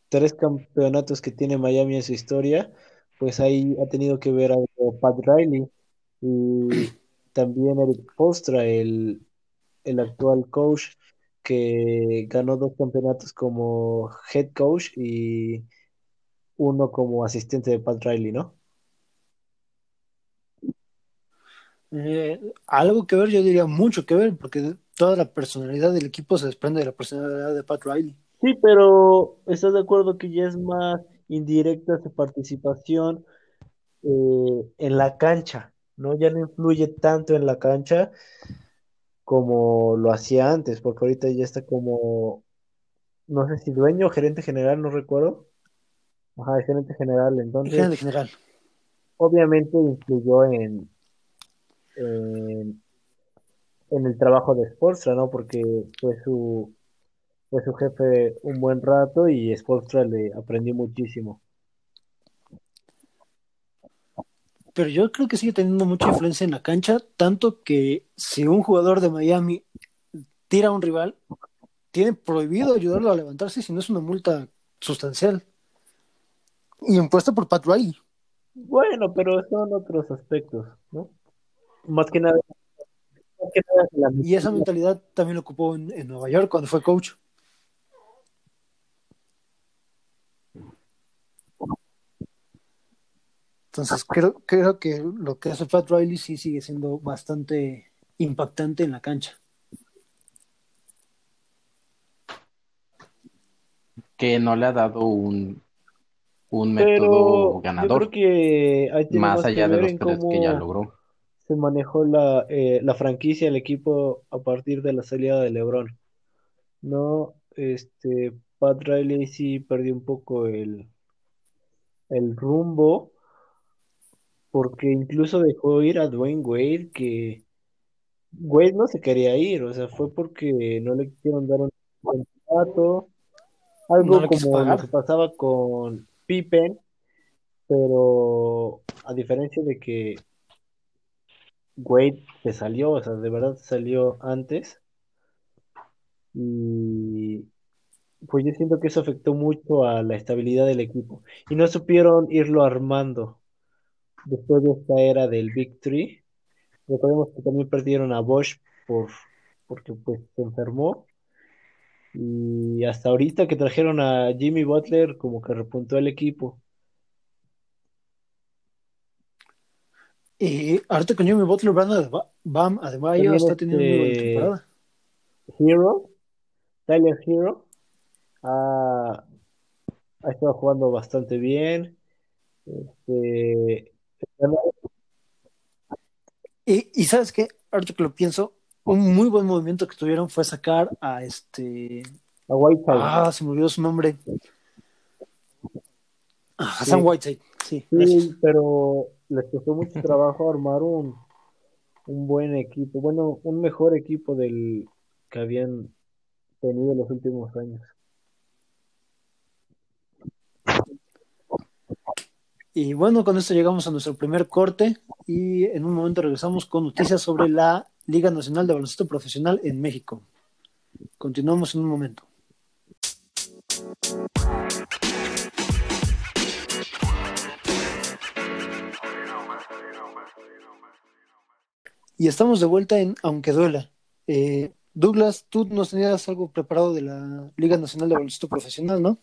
S2: tres campeonatos que tiene Miami en su historia, pues ahí ha tenido que ver algo Pat Riley y también Eric Postra, el, el actual coach que ganó dos campeonatos como head coach y uno como asistente de Pat Riley, ¿no?
S1: Eh, algo que ver, yo diría mucho que ver, porque toda la personalidad del equipo se desprende de la personalidad de Pat Riley.
S2: Sí, pero ¿estás de acuerdo que ya es más indirecta su participación eh, en la cancha? ¿no? Ya no influye tanto en la cancha como lo hacía antes, porque ahorita ya está como, no sé si dueño o gerente general, no recuerdo. Ajá, gerente general, entonces.
S1: Gerente general.
S2: Obviamente influyó en, en, el trabajo de Sportstra, ¿no? Porque fue su, fue su jefe un buen rato y Sportstra le aprendió muchísimo.
S1: pero yo creo que sigue teniendo mucha influencia en la cancha, tanto que si un jugador de Miami tira a un rival, tiene prohibido ayudarlo a levantarse si no es una multa sustancial. Y impuesta por Pat Riley.
S2: Bueno, pero son otros aspectos, ¿no? Más que nada.
S1: y esa mentalidad también lo ocupó en Nueva York cuando fue coach. Entonces creo, creo que lo que hace Pat Riley sí sigue siendo bastante impactante en la cancha.
S3: Que no le ha dado un, un método ganador.
S2: que
S3: más allá de los tres que ya logró.
S2: Se manejó la, eh, la franquicia, el equipo a partir de la salida de LeBron. No, este, Pat Riley sí perdió un poco el, el rumbo porque incluso dejó ir a Dwayne Wade, que Wade no se quería ir, o sea, fue porque no le quisieron dar un contrato, algo como lo que pasaba con Pippen, pero a diferencia de que Wade se salió, o sea, de verdad salió antes, y pues yo siento que eso afectó mucho a la estabilidad del equipo, y no supieron irlo armando después de esta era del Big Three. Recordemos que también perdieron a Bosch por, porque pues se enfermó. Y hasta ahorita que trajeron a Jimmy Butler, como que repuntó el equipo.
S1: Y ahorita con Jimmy Butler, Bam Adebayo está teniendo una buena este temporada.
S2: Hero, Tyler Hero, ha, ha estado jugando bastante bien. Este,
S1: y, sabes qué, ahorita que lo pienso, un muy buen movimiento que tuvieron fue sacar a este.
S2: A Whiteside.
S1: Ah, se me olvidó su nombre. Ah, Hassan Whiteside, sí.
S2: Sí, pero les costó mucho trabajo armar un, un buen equipo, bueno, un mejor equipo del que habían tenido en los últimos años.
S1: Y bueno, con esto llegamos a nuestro primer corte y en un momento regresamos con noticias sobre la Liga Nacional de Baloncesto Profesional en México. Continuamos en un momento. Y estamos de vuelta en Aunque Duela. Eh, Douglas, tú nos tenías algo preparado de la Liga Nacional de Baloncesto Profesional, ¿no?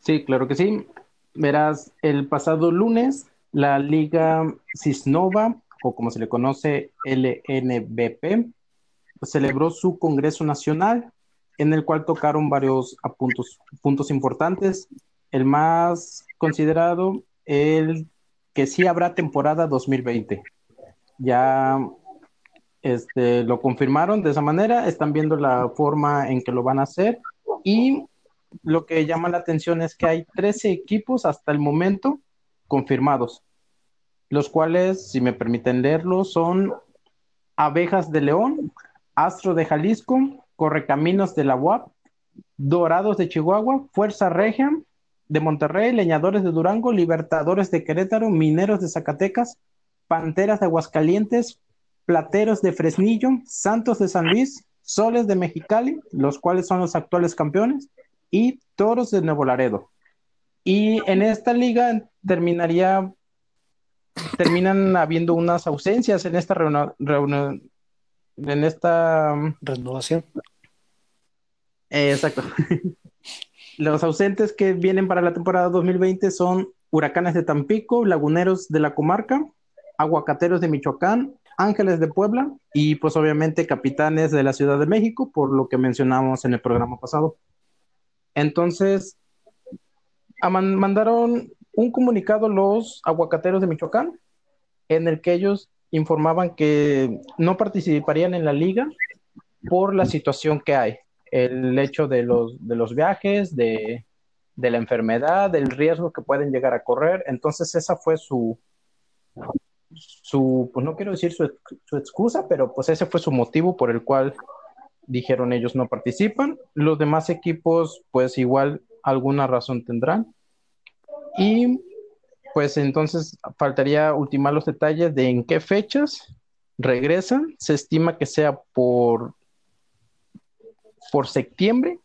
S3: Sí, claro que sí. Verás, el pasado lunes, la Liga Cisnova, o como se le conoce, LNBP, celebró su Congreso Nacional, en el cual tocaron varios puntos, importantes. El más considerado, el que sí habrá temporada 2020. Ya este, lo confirmaron de esa manera, están viendo la forma en que lo van a hacer y lo que llama la atención es que hay 13 equipos hasta el momento confirmados, los cuales, si me permiten leerlo, son Abejas de León, Astro de Jalisco, Correcaminos de la UAP, Dorados de Chihuahua, Fuerza Regia de Monterrey, Leñadores de Durango, Libertadores de Querétaro, Mineros de Zacatecas, Panteras de Aguascalientes, Plateros de Fresnillo, Santos de San Luis, Soles de Mexicali, los cuales son los actuales campeones, y Toros de Nuevo Laredo. Y en esta liga terminaría, terminan habiendo unas ausencias en esta reunión, en esta
S1: renovación.
S3: exacto. Los ausentes que vienen para la temporada 2020 son Huracanes de Tampico, Laguneros de la Comarca, Aguacateros de Michoacán, Ángeles de Puebla y pues obviamente Capitanes de la Ciudad de México, por lo que mencionamos en el programa pasado. Entonces, mandaron un comunicado los Aguacateros de Michoacán en el que ellos informaban que no participarían en la liga por la situación que hay el hecho de los, de los viajes, de, la enfermedad, del riesgo que pueden llegar a correr. Entonces esa fue su, su pues no quiero decir su, su, excusa, pero pues ese fue su motivo por el cual dijeron ellos no participan. Los demás equipos pues igual alguna razón tendrán. Y pues entonces faltaría ultimar los detalles de en qué fechas regresan. Se estima que sea por por septiembre,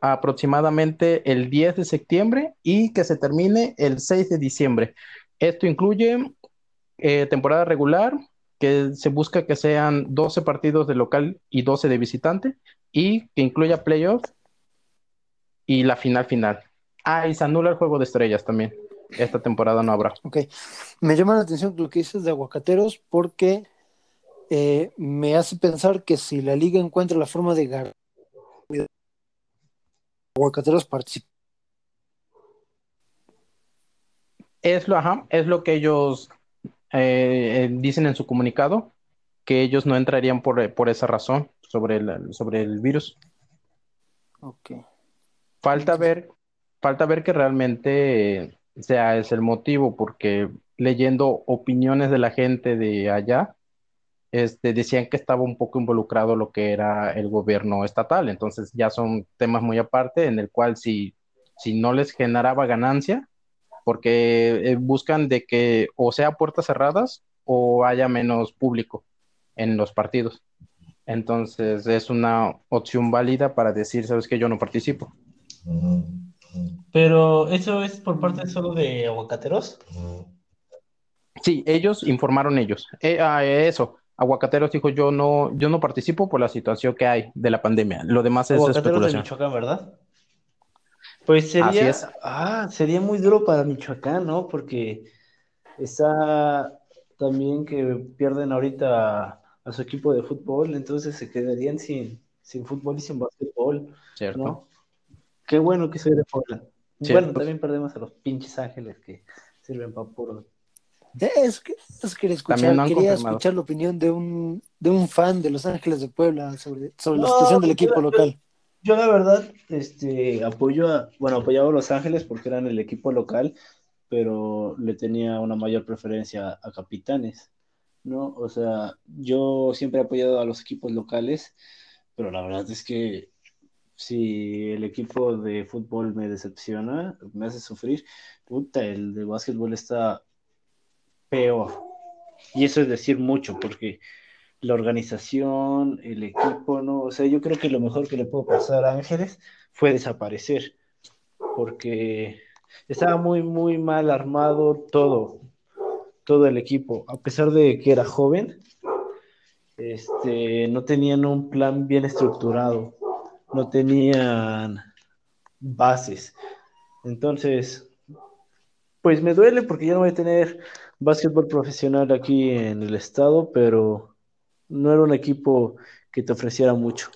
S3: aproximadamente el 10 de septiembre y que se termine el 6 de diciembre. Esto incluye eh, temporada regular, que se busca que sean 12 partidos de local y 12 de visitante, y que incluya playoff y la final final. Ah, y se anula el juego de estrellas también. Esta temporada no habrá.
S1: Ok. Me llama la atención lo que dices de aguacateros porque eh, me hace pensar que si la liga encuentra la forma de ganar aguacateros participan.
S3: Es lo, es lo que ellos eh, dicen en su comunicado, que ellos no entrarían por, por esa razón sobre el, sobre el virus.
S1: Ok.
S3: Falta ver, falta ver que realmente sea es el motivo, porque leyendo opiniones de la gente de allá, este, decían que estaba un poco involucrado lo que era el gobierno estatal. Entonces ya son temas muy aparte en el cual si, si no les generaba ganancia, porque eh, buscan de que o sea puertas cerradas o haya menos público en los partidos. Entonces es una opción válida para decir, sabes que yo no participo.
S2: Pero eso es por parte solo de aguacateros.
S3: Sí, ellos informaron ellos. Eh, ah, eso, Aguacateros dijo yo no, yo no participo por la situación que hay de la pandemia. Lo demás es Aguacateros de
S2: Michoacán, ¿verdad? Pues sería, ah, sería muy duro para Michoacán, ¿no? Porque está también que pierden ahorita a, su equipo de fútbol, entonces se quedarían sin, sin fútbol y sin básquetbol.
S3: Cierto.
S2: Qué bueno que soy de Puebla. Bueno, también perdemos a los pinches ángeles que sirven para puro
S1: eso, quería escuchar. Quería escuchar la opinión de un, de un fan de Los Ángeles de Puebla sobre, sobre la situación del equipo local.
S2: Yo, la verdad, este, apoyo a, bueno, apoyaba a Los Ángeles porque eran el equipo local, pero le tenía una mayor preferencia a Capitanes, ¿no? O sea, yo siempre he apoyado a los equipos locales, pero la verdad es que si el equipo de fútbol me decepciona, me hace sufrir, puta, el de básquetbol está peor. Y eso es decir mucho, porque la organización, el equipo, no, o sea, yo creo que lo mejor que le puedo pasar a Ángeles fue desaparecer, porque estaba muy, muy mal armado todo, todo el equipo, a pesar de que era joven, este, no tenían un plan bien estructurado, no tenían bases. Entonces, pues me duele porque ya no voy a tener básquetbol profesional aquí en el estado, pero no era un equipo que te ofreciera mucho.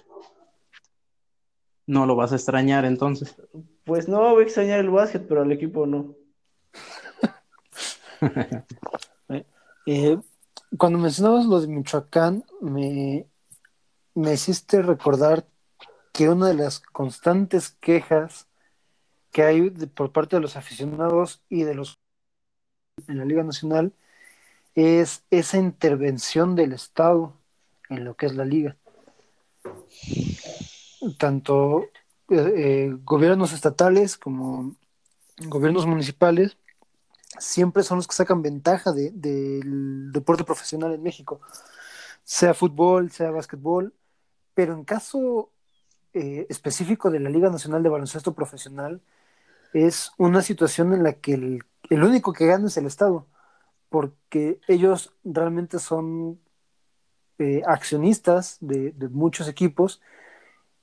S3: ¿No lo vas a extrañar entonces?
S2: Pues no, voy a extrañar el básquet, pero al equipo no.
S1: Eh, cuando mencionabas lo de Michoacán, me, me hiciste recordar que una de las constantes quejas que hay por parte de los aficionados y de los en la Liga Nacional es esa intervención del Estado en lo que es la liga. tanto eh, gobiernos estatales como gobiernos municipales siempre son los que sacan ventaja del deporte profesional en México, sea fútbol, sea básquetbol, pero en caso eh, específico de la Liga Nacional de Baloncesto Profesional, es una situación en la que el, el único que gana es el Estado, porque ellos realmente son eh, accionistas de, de, muchos equipos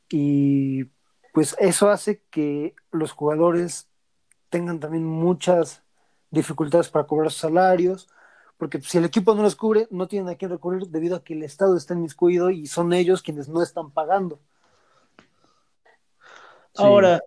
S1: y pues eso hace que los jugadores tengan también muchas dificultades para cobrar sus salarios, porque si el equipo no los cubre, no tienen a quién recurrir debido a que el Estado está inmiscuido y son ellos quienes no están pagando.
S2: Ahora,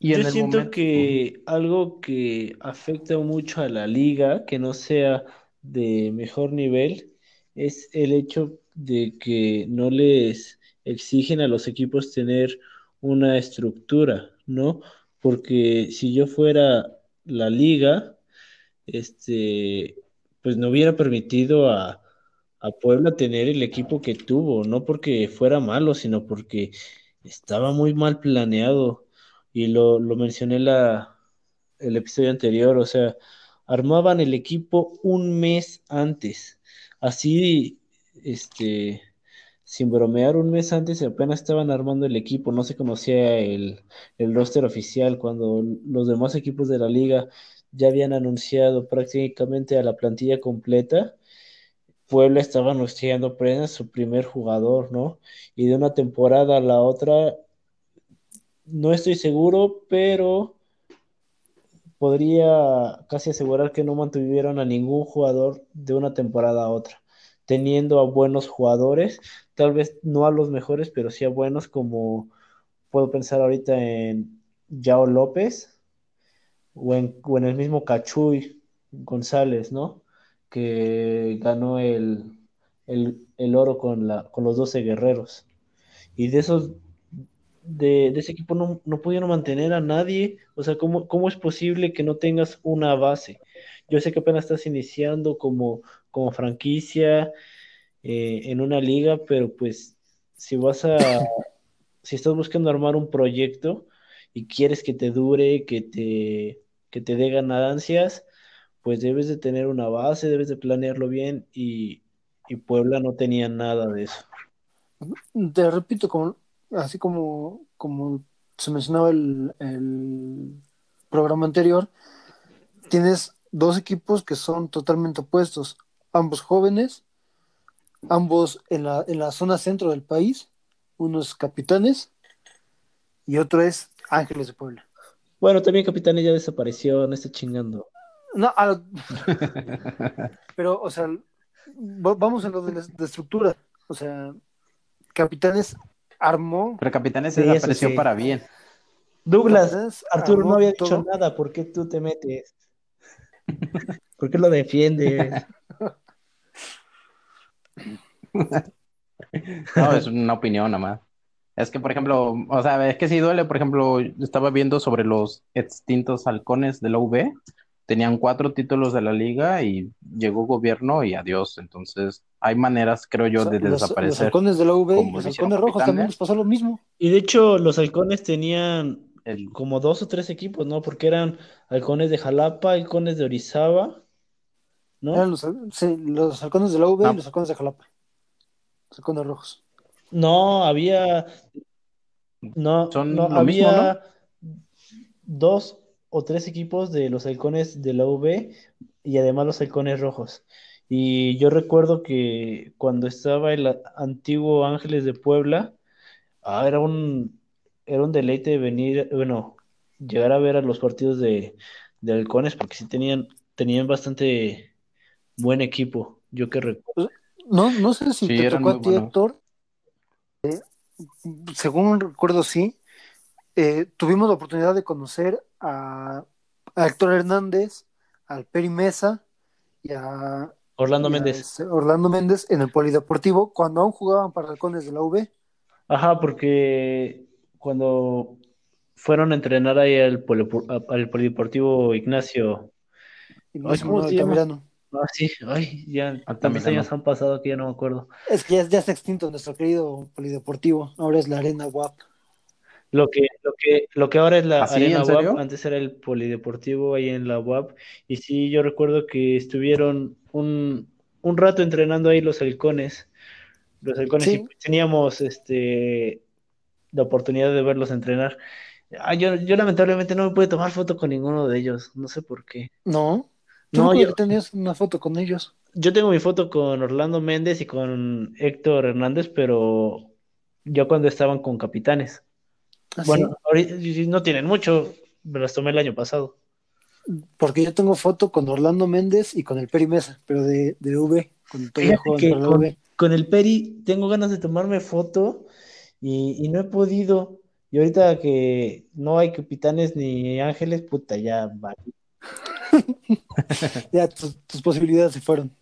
S2: yo siento que algo que afecta mucho a la liga, que no sea de mejor nivel, es el hecho de que no les exigen a los equipos tener una estructura, ¿no? Porque si yo fuera la liga, este, pues no hubiera permitido a, a Puebla tener el equipo que tuvo, no porque fuera malo, sino porque estaba muy mal planeado. Y lo, lo mencioné la, el episodio anterior, o sea, armaban el equipo un mes antes así, este, sin bromear, un mes antes apenas estaban armando el equipo, no se conocía el, el roster oficial, cuando los demás equipos de la liga ya habían anunciado prácticamente a la plantilla completa. Puebla estaba anunciando apenas su primer jugador, ¿no? Y de una temporada a la otra, no estoy seguro, pero podría casi asegurar que no mantuvieron a ningún jugador de una temporada a otra, teniendo a buenos jugadores, tal vez no a los mejores, pero sí a buenos como puedo pensar ahorita en Yao López o en, el mismo Cachuy González, ¿no? Que ganó el, el, oro con, la, con los 12 guerreros. Y de esos de, ese equipo no, no, pudieron mantener a nadie. O sea, ¿cómo, ¿cómo, es posible que no tengas una base? Yo sé que apenas estás iniciando como, como franquicia eh, en una liga, pero pues si vas a, si estás buscando armar un proyecto y quieres que te dure, que te, que te dé ganancias, pues debes de tener una base, debes de planearlo bien y, y Puebla no tenía nada de eso.
S1: Te repito, como así como, como se mencionaba el, el programa anterior, tienes dos equipos que son totalmente opuestos, ambos jóvenes, ambos en la, en la zona centro del país, uno es Capitanes y otro es Ángeles de Puebla.
S2: Bueno, también Capitanes ya desapareció, no está chingando.
S1: No, pero, o sea, vamos a lo de la de estructura. O sea, Capitanes armó.
S3: Pero Capitanes se desapareció para bien.
S2: Douglas, Arturo no había dicho nada, ¿por qué tú te metes? ¿Por qué lo defiendes?
S3: no, es una opinión nada más. Es que, por ejemplo, o sea, es que sí duele, por ejemplo, estaba viendo sobre los extintos halcones de la UV tenían cuatro títulos de la liga y llegó gobierno y adiós. Entonces, hay maneras, creo yo, de desaparecer. Los
S1: halcones de la UV y los halcones rojos también les pasó lo mismo.
S2: Y de hecho, los halcones tenían como dos o tres equipos, ¿no? Porque eran halcones de Jalapa, halcones de Orizaba, ¿no?
S1: Eran los, sí, los halcones de la UV y los halcones de Jalapa. Los halcones rojos.
S2: No, había. No, Son no había dos o tres equipos de los halcones de la UV y además los halcones rojos. Y yo recuerdo que cuando estaba el antiguo Ángeles de Puebla, ah, era un era un deleite venir, bueno, llegar a ver a los partidos de, halcones porque sí tenían tenían bastante buen equipo, yo que recuerdo.
S1: No, no sé si te tocó a ti, Héctor. Eh, según recuerdo, sí. Eh, tuvimos la oportunidad de conocer a, Héctor Hernández, al Peri Mesa y a
S2: Orlando Méndez.
S1: Orlando Méndez en el Polideportivo cuando aún jugaban para halcones de la V.
S2: Ajá, porque cuando fueron a entrenar ahí al, Polideportivo Ignacio.
S1: Ignacio.
S2: Ah, sí, ay, ya tantos años han pasado que ya no me acuerdo.
S1: Es que ya, ya está extinto nuestro querido polideportivo, ahora es la Arena WAP.
S2: Lo que, lo que, lo que ahora es la ¿Ah, Arena WAP, antes era el polideportivo ahí en la WAP, y sí, yo recuerdo que estuvieron un, un rato entrenando ahí los halcones, los halcones, y teníamos este la oportunidad de verlos entrenar. Ah, yo, yo lamentablemente no me pude tomar foto con ninguno de ellos, no sé por qué.
S1: No, no, yo tenías una foto con ellos.
S2: Yo tengo mi foto con Orlando Méndez y con Héctor Hernández, pero yo cuando estaban con capitanes. ¿Ah, bueno, no tienen mucho, me las tomé el año pasado.
S1: Porque yo tengo foto con Orlando Méndez y con el Peri Mesa, pero de, de V, con,
S2: con, el Peri tengo ganas de tomarme foto y, no he podido. Y ahorita que no hay capitanes ni ángeles, puta, ya va.
S1: ya tus, posibilidades se fueron.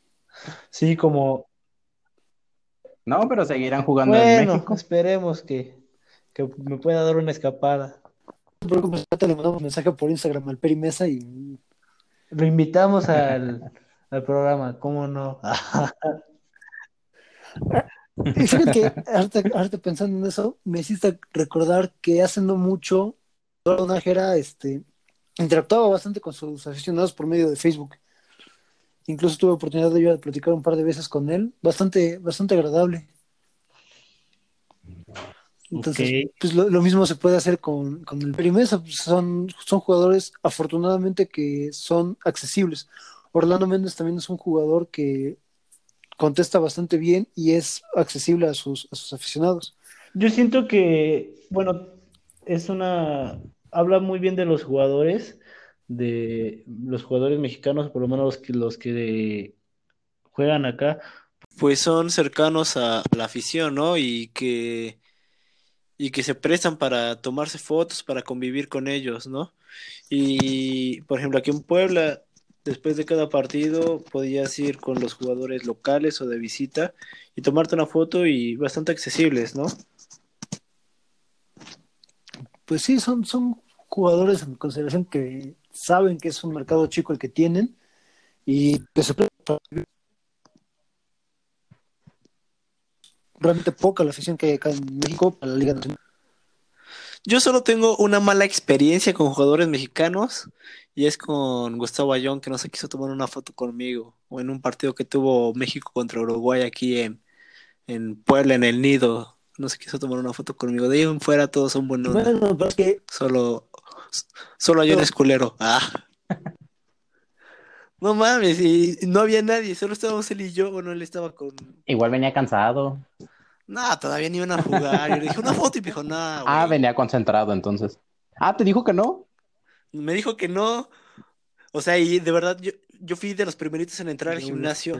S2: Sí, como.
S3: No, pero seguirán jugando en México.
S2: Esperemos que, que me pueda dar una escapada.
S1: No le mandamos mensaje por Instagram al Peri Mesa y.
S2: Lo invitamos al, al programa, ¿cómo no?
S1: Y fíjate que ahorita, pensando en eso, me hiciste recordar que hace no mucho, Najera este, interactuaba bastante con sus aficionados por medio de Facebook. Incluso tuve oportunidad de, yo de platicar un par de veces con él, bastante, bastante agradable. Entonces, pues lo, mismo se puede hacer con, con el Perimesa. Pues, son, son jugadores, afortunadamente, que son accesibles. Orlando Méndez también es un jugador que contesta bastante bien y es accesible a sus, a sus aficionados.
S2: Yo siento que, bueno, es una. Habla muy bien de los jugadores, de los jugadores mexicanos, por lo menos los que, los que juegan acá, pues son cercanos a la afición, ¿no? Y que y que se prestan para tomarse fotos, para convivir con ellos, ¿no? Y por ejemplo, aquí en Puebla después de cada partido podías ir con los jugadores locales o de visita y tomarte una foto y bastante accesibles, ¿no?
S1: Pues sí, son, son jugadores en consideración que saben que es un mercado chico el que tienen y que se realmente poca la afición que hay acá en México para la Liga Nacional.
S2: Yo solo tengo una mala experiencia con jugadores mexicanos y es con Gustavo Ayón que no se quiso tomar una foto conmigo o en un partido que tuvo México contra Uruguay aquí en, en Puebla, en el Nido. No se quiso tomar una foto conmigo. De ahí en fuera todos son buenos. Bueno, Solo, solo Ayón es culero. Ah. No mames, y no había nadie, solo estábamos él y yo. Bueno, él estaba con.
S3: Igual venía cansado.
S2: No, todavía ni iban a jugar. Yo le dije una foto y me dijo, no.
S3: Ah, venía concentrado entonces. Ah, ¿te dijo que no?
S2: Me dijo que no. O sea, y de verdad, yo, yo fui de los primeritos en entrar al gimnasio.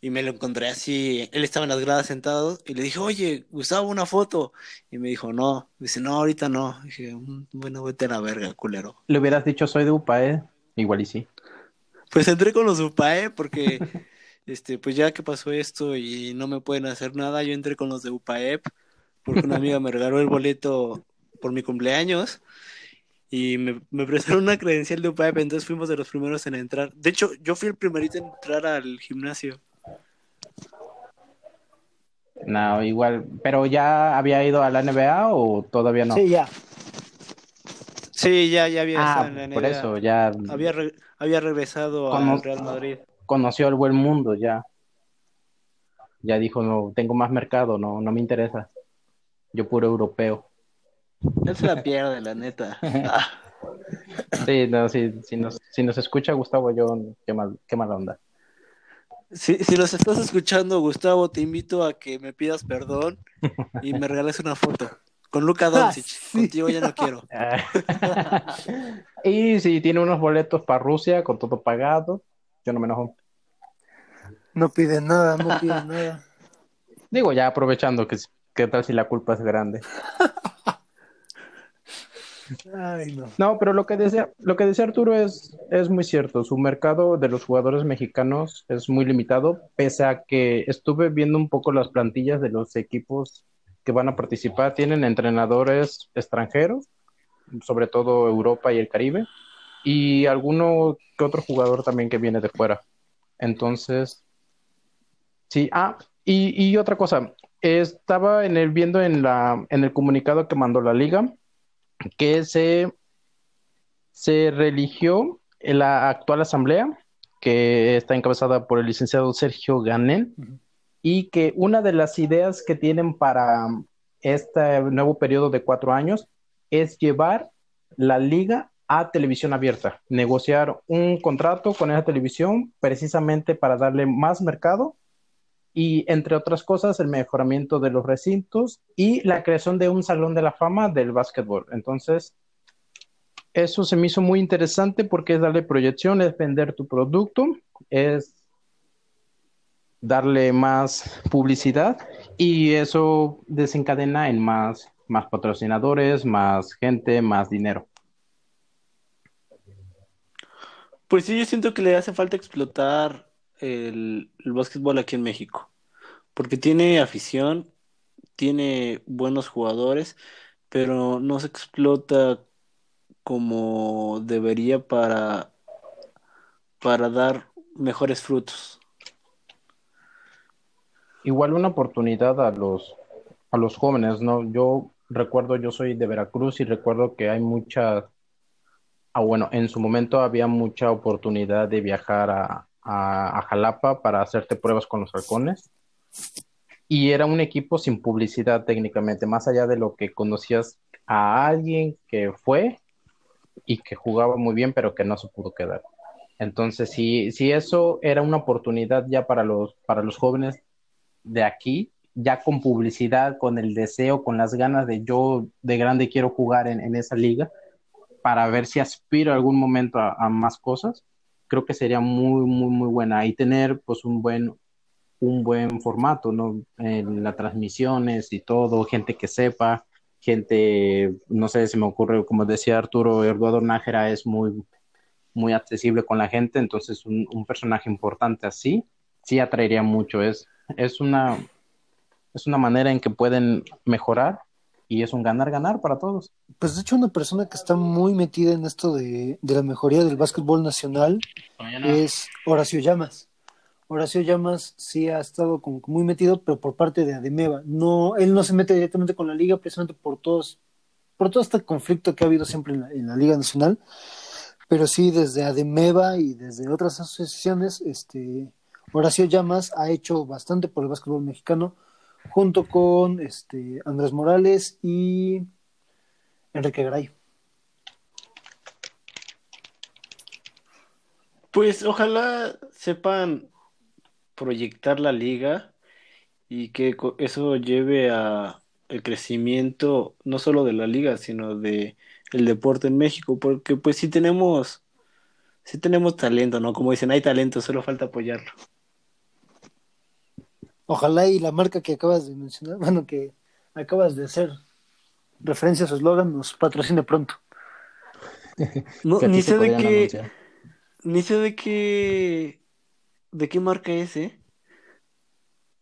S2: Y me lo encontré así. Él estaba en las gradas sentado y le dije, oye, Gustavo, una foto. Y me dijo, no. Dice, no, ahorita no. dije, mm, bueno, vete a la verga, culero.
S3: Le hubieras dicho, soy de UPAE. Igual y sí.
S2: Pues entré con los UPAE porque. este, pues ya que pasó esto y no me pueden hacer nada, yo entré con los de UPAEP porque una amiga me regaló el boleto por mi cumpleaños y me, me prestaron una credencial de UPAEP, entonces fuimos de los primeros en entrar. De hecho, yo fui el primerito en entrar al gimnasio.
S3: No, igual, pero ya había ido a la NBA o todavía no?
S1: Sí, ya.
S2: Sí, ya, ya había
S3: ah, estado en la NBA. Por eso, ya.
S2: Había, había regresado al Real Madrid
S3: conoció el buen mundo ya. Ya dijo, no, tengo más mercado, no, no me interesa. Yo puro europeo.
S2: Él se la pierde, la neta.
S3: Sí, no, si, si, nos, si nos escucha Gustavo, yo, qué, mal, qué mala onda.
S2: Si, si nos estás escuchando, Gustavo, te invito a que me pidas perdón y me regales una foto. Con Luca Doncic. Contigo ya no quiero.
S3: y si tiene unos boletos para Rusia con todo pagado, yo no me enojo.
S1: No piden nada, no piden nada.
S3: Digo, ya aprovechando que qué tal si la culpa es grande.
S1: Ay, no.
S3: no. pero lo que decía, lo que decía Arturo es, es muy cierto. Su mercado de los jugadores mexicanos es muy limitado, pese a que estuve viendo un poco las plantillas de los equipos que van a participar. Tienen entrenadores extranjeros, sobre todo Europa y el Caribe, y alguno que otro jugador también que viene de fuera. Entonces, sí, ah, y, y otra cosa, estaba en el, viendo en, la, en el comunicado que mandó la liga que se, se religió en la actual asamblea, que está encabezada por el licenciado Sergio Ganel, y que una de las ideas que tienen para este nuevo periodo de cuatro años es llevar la liga a televisión abierta, negociar un contrato con esa televisión precisamente para darle más mercado y, entre otras cosas, el mejoramiento de los recintos y la creación de un salón de la fama del básquetbol. Entonces, eso se me hizo muy interesante porque es darle proyección, es vender tu producto, es darle más publicidad y eso desencadena en más, más patrocinadores, más gente, más dinero.
S2: Pues sí, yo siento que le hace falta explotar el, básquetbol aquí en México, porque tiene afición, tiene buenos jugadores, pero no se explota como debería para, para dar mejores frutos.
S3: Igual una oportunidad a los, a los jóvenes, ¿no? Yo recuerdo, yo soy de Veracruz y recuerdo que hay muchas, ah, bueno, en su momento había mucha oportunidad de viajar a, Jalapa para hacerte pruebas con los halcones. Y era un equipo sin publicidad técnicamente, más allá de lo que conocías a alguien que fue y que jugaba muy bien, pero que no se pudo quedar. Entonces, si, si eso era una oportunidad ya para los, para los jóvenes de aquí, ya con publicidad, con el deseo, con las ganas de yo de grande quiero jugar en esa liga, para ver si aspiro algún momento a, más cosas, creo que sería muy, muy, muy buena. Y tener pues un buen, un buen formato. En las transmisiones y todo, gente que sepa, gente, no sé, si me ocurre, como decía Arturo, Eduardo Nájera es muy, muy accesible con la gente, entonces un, un personaje importante así, sí atraería mucho. Es, es, una, es una manera en que pueden mejorar y es un ganar-ganar para todos.
S1: Pues de hecho una persona que está muy metida en esto de, de la mejoría del básquetbol nacional es Horacio Llamas. Horacio Llamas sí ha estado como muy metido, pero por parte de Ademeva. No, él no se mete directamente con la liga precisamente por todos, por todo este conflicto que ha habido siempre en la, en la Liga Nacional. Pero sí, desde Ademeva y desde otras asociaciones, este, Horacio Llamas ha hecho bastante por el básquetbol mexicano junto con este, Andrés Morales y Enrique Garay.
S2: Pues ojalá sepan proyectar la liga y que eso lleve a el crecimiento no solo de la liga, sino de el deporte en México, porque pues sí tenemos sí tenemos talento, ¿no? Como dicen, hay talento, solo falta apoyarlo.
S1: Ojalá y la marca que acabas de mencionar, bueno, que acabas de hacer referencia a su eslogan, nos patrocine pronto.
S2: No, ni sé de qué, anunciar. ni sé de qué, de qué marca es, ¿eh?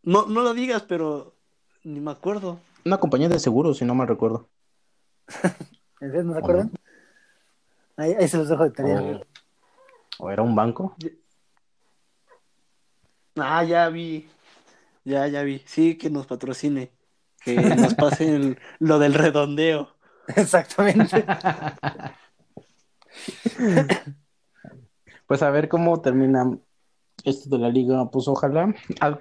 S2: No, no lo digas, pero ni me acuerdo.
S3: Una compañía de seguros, si no me recuerdo.
S1: ¿En serio no se acuerdan? No? Ahí, ahí, se los dejo de tarea.
S3: ¿O, ¿O era un banco?
S2: Ah, ya vi. Ya, ya vi. Sí, que nos patrocine. Que nos pase el, lo del redondeo.
S1: Exactamente.
S3: pues a ver cómo termina esto de la liga. Pues ojalá.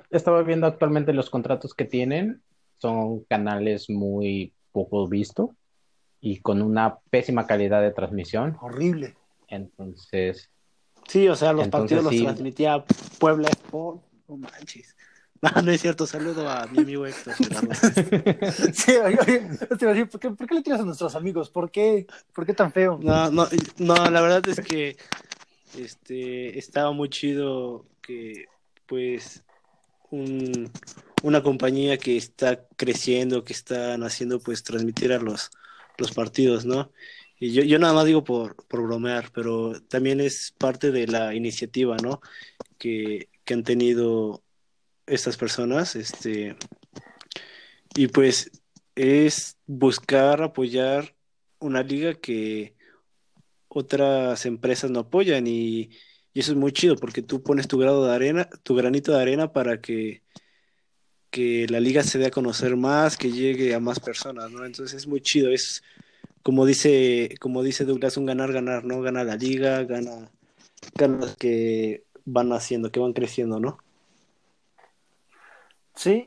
S3: Estaba viendo actualmente los contratos que tienen. Son canales muy poco vistos y con una pésima calidad de transmisión.
S1: Horrible.
S3: Entonces.
S2: Sí, o sea, los partidos sí. los transmitía Puebla Sport. No manches. No, no es cierto, saludo a mi amigo Héctor.
S1: sí, oye, oye, ¿por qué, ¿por qué le tiras a nuestros amigos? ¿Por qué, ¿Por qué tan feo?
S2: No, no, no, la verdad es que este estaba muy chido que pues un, una compañía que está creciendo, que están haciendo pues transmitir a los, los partidos, ¿no? Y yo, yo nada más digo por, por bromear, pero también es parte de la iniciativa, ¿no? Que, que han tenido estas personas, este, y pues es buscar apoyar una liga que otras empresas no apoyan y, eso es muy chido porque tú pones tu grado de arena, tu granito de arena para que, que la liga se dé a conocer más, que llegue a más personas, ¿no? Entonces es muy chido, es como dice, como dice Douglas, un ganar-ganar, ¿no? Gana la liga, gana, gana que van haciendo, que van creciendo, ¿no?
S1: Sí,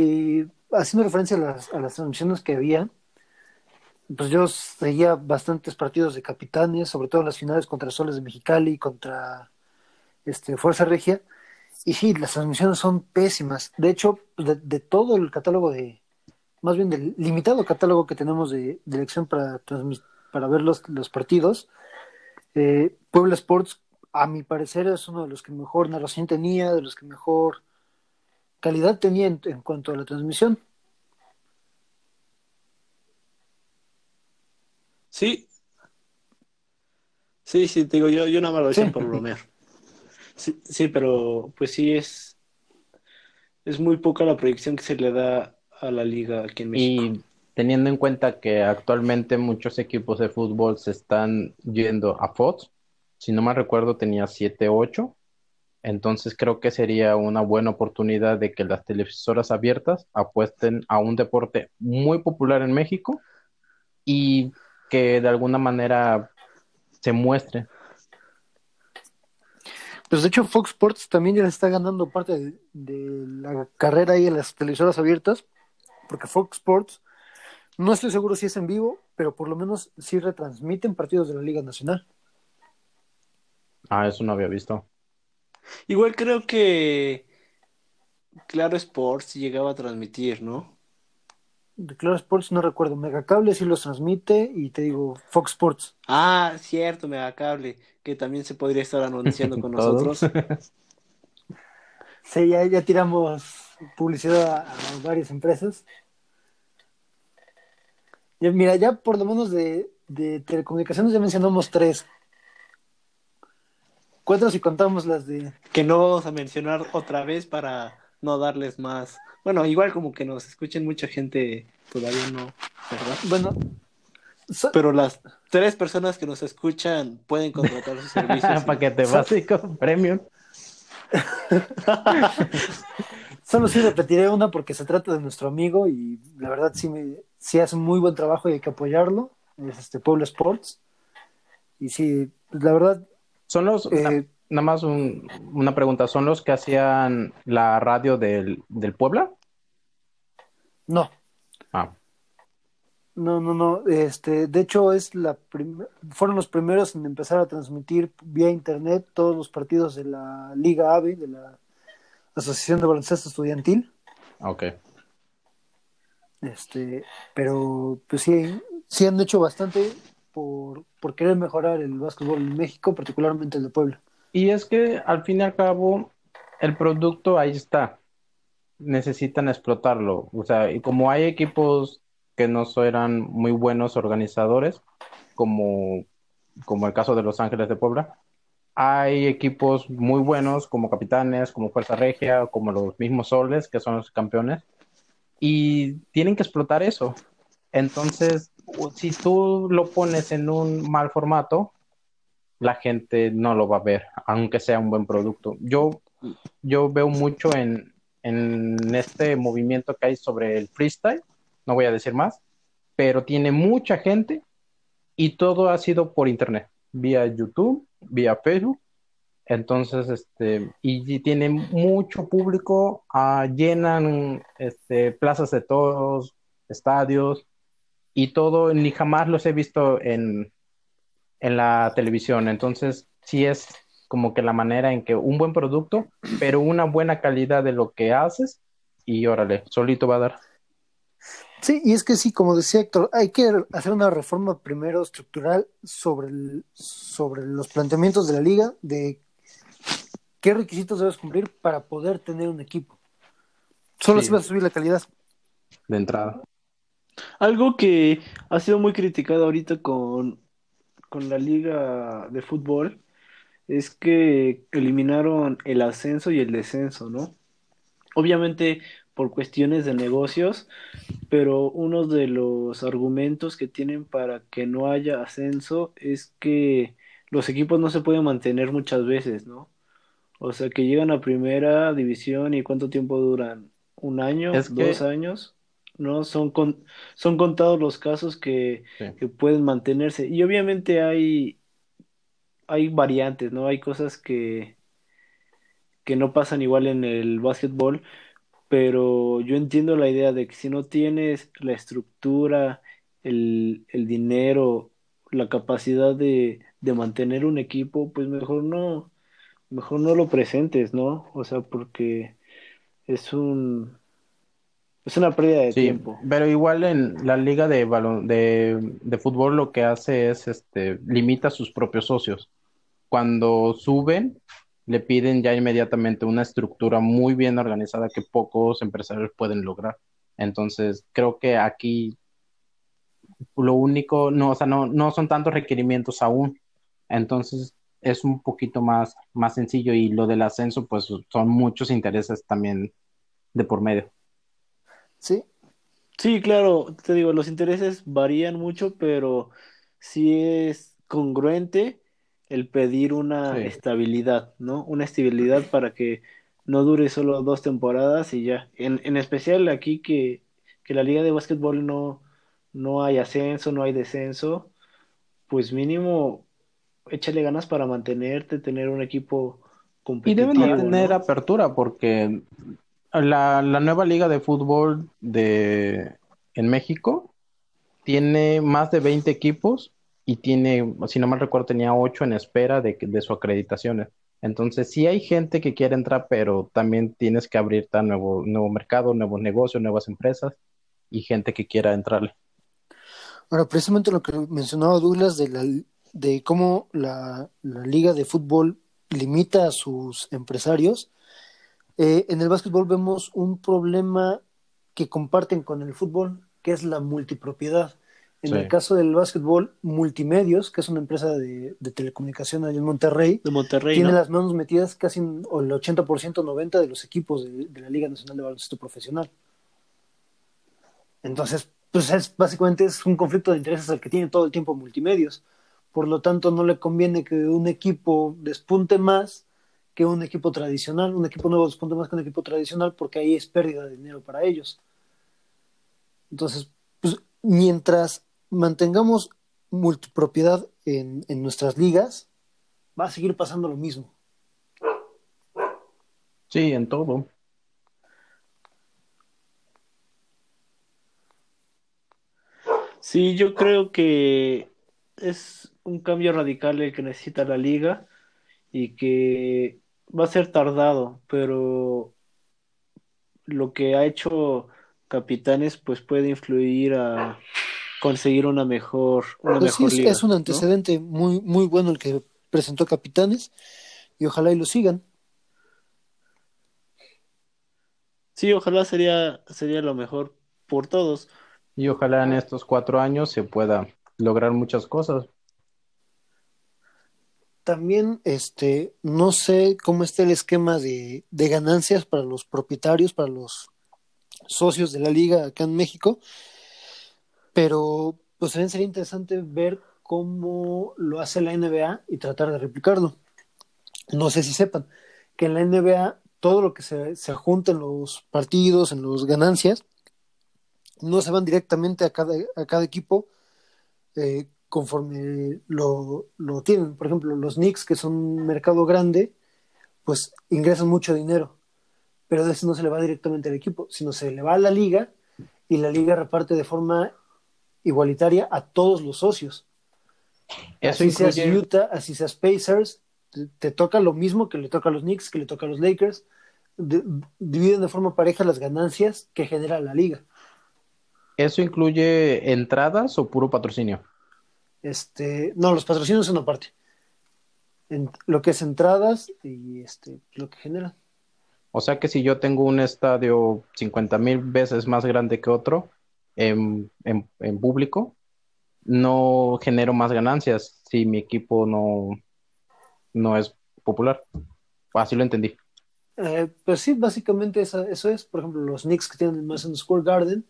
S1: y, haciendo referencia a las, a las transmisiones que había, pues yo seguía bastantes partidos de capitanes, sobre todo en las finales contra Soles de Mexicali, contra este, Fuerza Regia, y sí, las transmisiones son pésimas. De hecho, de, todo el catálogo de, más bien del limitado catálogo que tenemos de, elección para, para ver los, los partidos, eh, Puebla Sports, a mi parecer, es uno de los que mejor narración tenía, de los que mejor calidad tenía en, cuanto a la transmisión.
S2: Sí. Sí, sí, te digo, yo, yo nada más lo decía por bromear. Sí, sí, pero pues sí es, es muy poca la proyección que se le da a la liga aquí en México.
S3: Y teniendo en cuenta que actualmente muchos equipos de fútbol se están yendo a Fox, si no mal recuerdo tenía 7, 8, entonces creo que sería una buena oportunidad de que las televisoras abiertas apuesten a un deporte muy popular en México y que de alguna manera se muestre.
S1: Pues de hecho Fox Sports también ya le está ganando parte de, la carrera ahí en las televisoras abiertas, porque Fox Sports, no estoy seguro si es en vivo, pero por lo menos sí retransmiten partidos de la Liga Nacional.
S3: Ah, eso no había visto.
S2: Igual creo que Claro Sports llegaba a transmitir, ¿no?
S1: De Claro Sports no recuerdo. Megacable sí los transmite y te digo Fox Sports.
S2: Ah, cierto, Megacable, que también se podría estar anunciando con nosotros.
S1: sí, ya, ya tiramos publicidad a, varias empresas. mira, ya por lo menos de, de telecomunicaciones ya mencionamos tres. Cuatro si contamos las de...
S2: Que no vamos a mencionar otra vez para no darles más. Bueno, igual como que nos escuchen mucha gente, todavía no, ¿verdad?
S1: Bueno.
S2: Pero las tres personas que nos escuchan pueden contratar sus servicios.
S3: Paquete básico, premium.
S1: Solo sí repetiré una porque se trata de nuestro amigo y la verdad sí, me, sí hace un muy buen trabajo y hay que apoyarlo. Es este Pueblo Sports. Y sí, la verdad
S3: son los, eh, nada más una pregunta, ¿son los que hacían la radio del, del Puebla?
S1: No.
S3: Ah.
S1: No, no, no. Este, de hecho, es la fueron los primeros en empezar a transmitir vía internet todos los partidos de la Liga AVE, de la Asociación de Baloncesto Estudiantil.
S3: Ok.
S1: Este, pero pues sí, sí han hecho bastante por, por querer mejorar el básquetbol en México, particularmente el de Puebla.
S3: Y es que al fin y al cabo, el producto ahí está. Necesitan explotarlo. O sea, y como hay equipos que no eran muy buenos organizadores, como, como el caso de Los Ángeles de Puebla, hay equipos muy buenos como Capitanes, como Fuerza Regia, como los mismos Soles, que son los campeones, y tienen que explotar eso. Entonces, si tú lo pones en un mal formato, la gente no lo va a ver, aunque sea un buen producto. Yo, yo veo mucho en, en este movimiento que hay sobre el freestyle, no voy a decir más, pero tiene mucha gente y todo ha sido por internet, vía YouTube, vía Facebook. Entonces, este, y, tiene mucho público, ah, llenan este, plazas de todos, estadios, y todo, ni jamás los he visto en, en la televisión. Entonces, sí es como que la manera en que un buen producto, pero una buena calidad de lo que haces y órale, solito va a dar.
S1: Sí, y es que sí, como decía Héctor, hay que hacer una reforma primero estructural sobre, sobre los planteamientos de la liga, de qué requisitos debes cumplir para poder tener un equipo. Solo así va a subir la calidad.
S3: De entrada.
S2: Algo que ha sido muy criticado ahorita con, con la liga de fútbol es que eliminaron el ascenso y el descenso, ¿no? Obviamente por cuestiones de negocios, pero uno de los argumentos que tienen para que no haya ascenso es que los equipos no se pueden mantener muchas veces, ¿no? O sea, que llegan a primera división y cuánto tiempo duran, un año, dos años, ¿no? Son, son contados los casos que, que, pueden mantenerse. Y obviamente hay, hay variantes, ¿no? Hay cosas que, que no pasan igual en el básquetbol, pero yo entiendo la idea de que si no tienes la estructura, el, el dinero, la capacidad de, de mantener un equipo, pues mejor no, mejor no lo presentes, ¿no? O sea, porque es un es una pérdida de tiempo.
S3: Pero igual en la liga de balón de, de fútbol lo que hace es este limita sus propios socios. Cuando suben, le piden ya inmediatamente una estructura muy bien organizada que pocos empresarios pueden lograr. Entonces, creo que aquí lo único, no, o sea, no, no son tantos requerimientos aún. Entonces, es un poquito más, más sencillo y lo del ascenso, pues son muchos intereses también de por medio.
S2: Sí. Sí, claro, te digo, los intereses varían mucho, pero sí es congruente el pedir una estabilidad, ¿no? Una estabilidad para que no dure solo dos temporadas y ya. En, en especial aquí que, que, la liga de básquetbol no, no hay ascenso, no hay descenso, pues mínimo échale ganas para mantenerte, tener un equipo
S3: competitivo. Y deben tener apertura porque la, la nueva liga de fútbol de en México tiene más de 20 equipos y tiene, si no mal recuerdo, tenía ocho en espera de, de su acreditación. Entonces, sí hay gente que quiere entrar, pero también tienes que abrirte a nuevo, nuevo mercado, nuevos negocios, nuevas empresas y gente que quiera entrarle.
S1: Ahora, precisamente lo que mencionaba Douglas de, la, de cómo la liga de fútbol limita a sus empresarios, eh, en el básquetbol vemos un problema que comparten con el fútbol, que es la multipropiedad. En el caso del básquetbol, Multimedios, que es una empresa de, de telecomunicación en Monterrey,
S2: de Monterrey
S1: tiene las manos metidas casi en el 80%, 90% de los equipos de, la Liga Nacional de Baloncesto Profesional. Entonces, pues es, básicamente es un conflicto de intereses al que tiene todo el tiempo Multimedios. Por lo tanto, no le conviene que un equipo despunte más que un equipo tradicional. Un equipo nuevo despunte más que un equipo tradicional porque ahí es pérdida de dinero para ellos. Entonces, pues mientras mantengamos multipropiedad en, en nuestras ligas, va a seguir pasando lo mismo.
S3: Sí, en todo.
S2: Sí, yo creo que es un cambio radical el que necesita la liga y que va a ser tardado, pero lo que ha hecho Capitanes pues puede influir a, conseguir una mejor, una pues mejor
S1: sí, es, un antecedente muy, muy bueno el que presentó Capitanes y ojalá y lo sigan.
S2: Sí, ojalá sería, sería lo mejor por todos.
S3: Y ojalá en estos cuatro años se pueda lograr muchas cosas.
S1: También, este, no sé cómo está el esquema de, ganancias para los propietarios, para los socios de la liga acá en México, pero pues también sería interesante ver cómo lo hace la NBA y tratar de replicarlo. No sé si sepan que en la NBA todo lo que se, se junta en los partidos, en las ganancias, no se van directamente a cada, a cada equipo eh, conforme lo, lo tienen. Por ejemplo, los Knicks, que son un mercado grande, pues ingresan mucho dinero, pero de eso no se le va directamente al equipo, sino se le va a la liga y la liga reparte de forma igualitaria a todos los socios. Eso así seas Utah, así seas Pacers, te, toca lo mismo que le toca a los Knicks, que le toca a los Lakers. dividen de forma pareja las ganancias que genera la liga.
S3: ¿Eso incluye entradas o puro patrocinio?
S1: Este, no, los patrocinios son aparte. En, lo que es entradas y este, lo que genera.
S3: O sea que si yo tengo un estadio 50 mil veces más grande que otro, en, en, público, no genero más ganancias si mi equipo no, no es popular. Así lo entendí.
S1: Eh, pues sí, básicamente eso, eso, es. Por ejemplo, los Knicks que tienen más en Square Garden,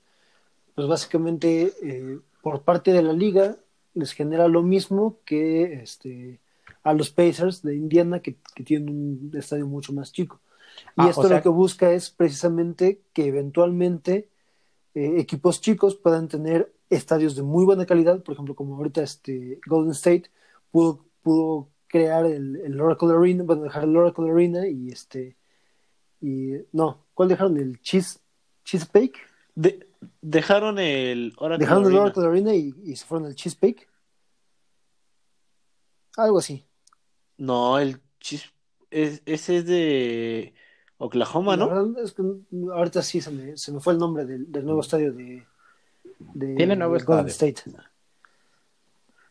S1: pues básicamente eh, por parte de la liga les genera lo mismo que este, a los Pacers de Indiana, que, tienen un estadio mucho más chico. Y ah, esto lo que busca es precisamente que eventualmente eh, equipos chicos puedan tener estadios de muy buena calidad, por ejemplo, como ahorita este Golden State pudo, pudo crear el, el Oracle Arena, bueno, dejar el Oracle Arena y este, y no, ¿cuál dejaron? ¿El Cheese?
S2: De, dejaron el
S1: Oracle Dejaron el Oracle Arena y, y se fueron al Cheesecake. Algo así.
S2: No, el Cheese, ese es de Oklahoma, ¿no?
S1: es que ahorita sí se me, se me fue el nombre del, del nuevo estadio de, de
S3: Tiene nuevo
S1: Golden State.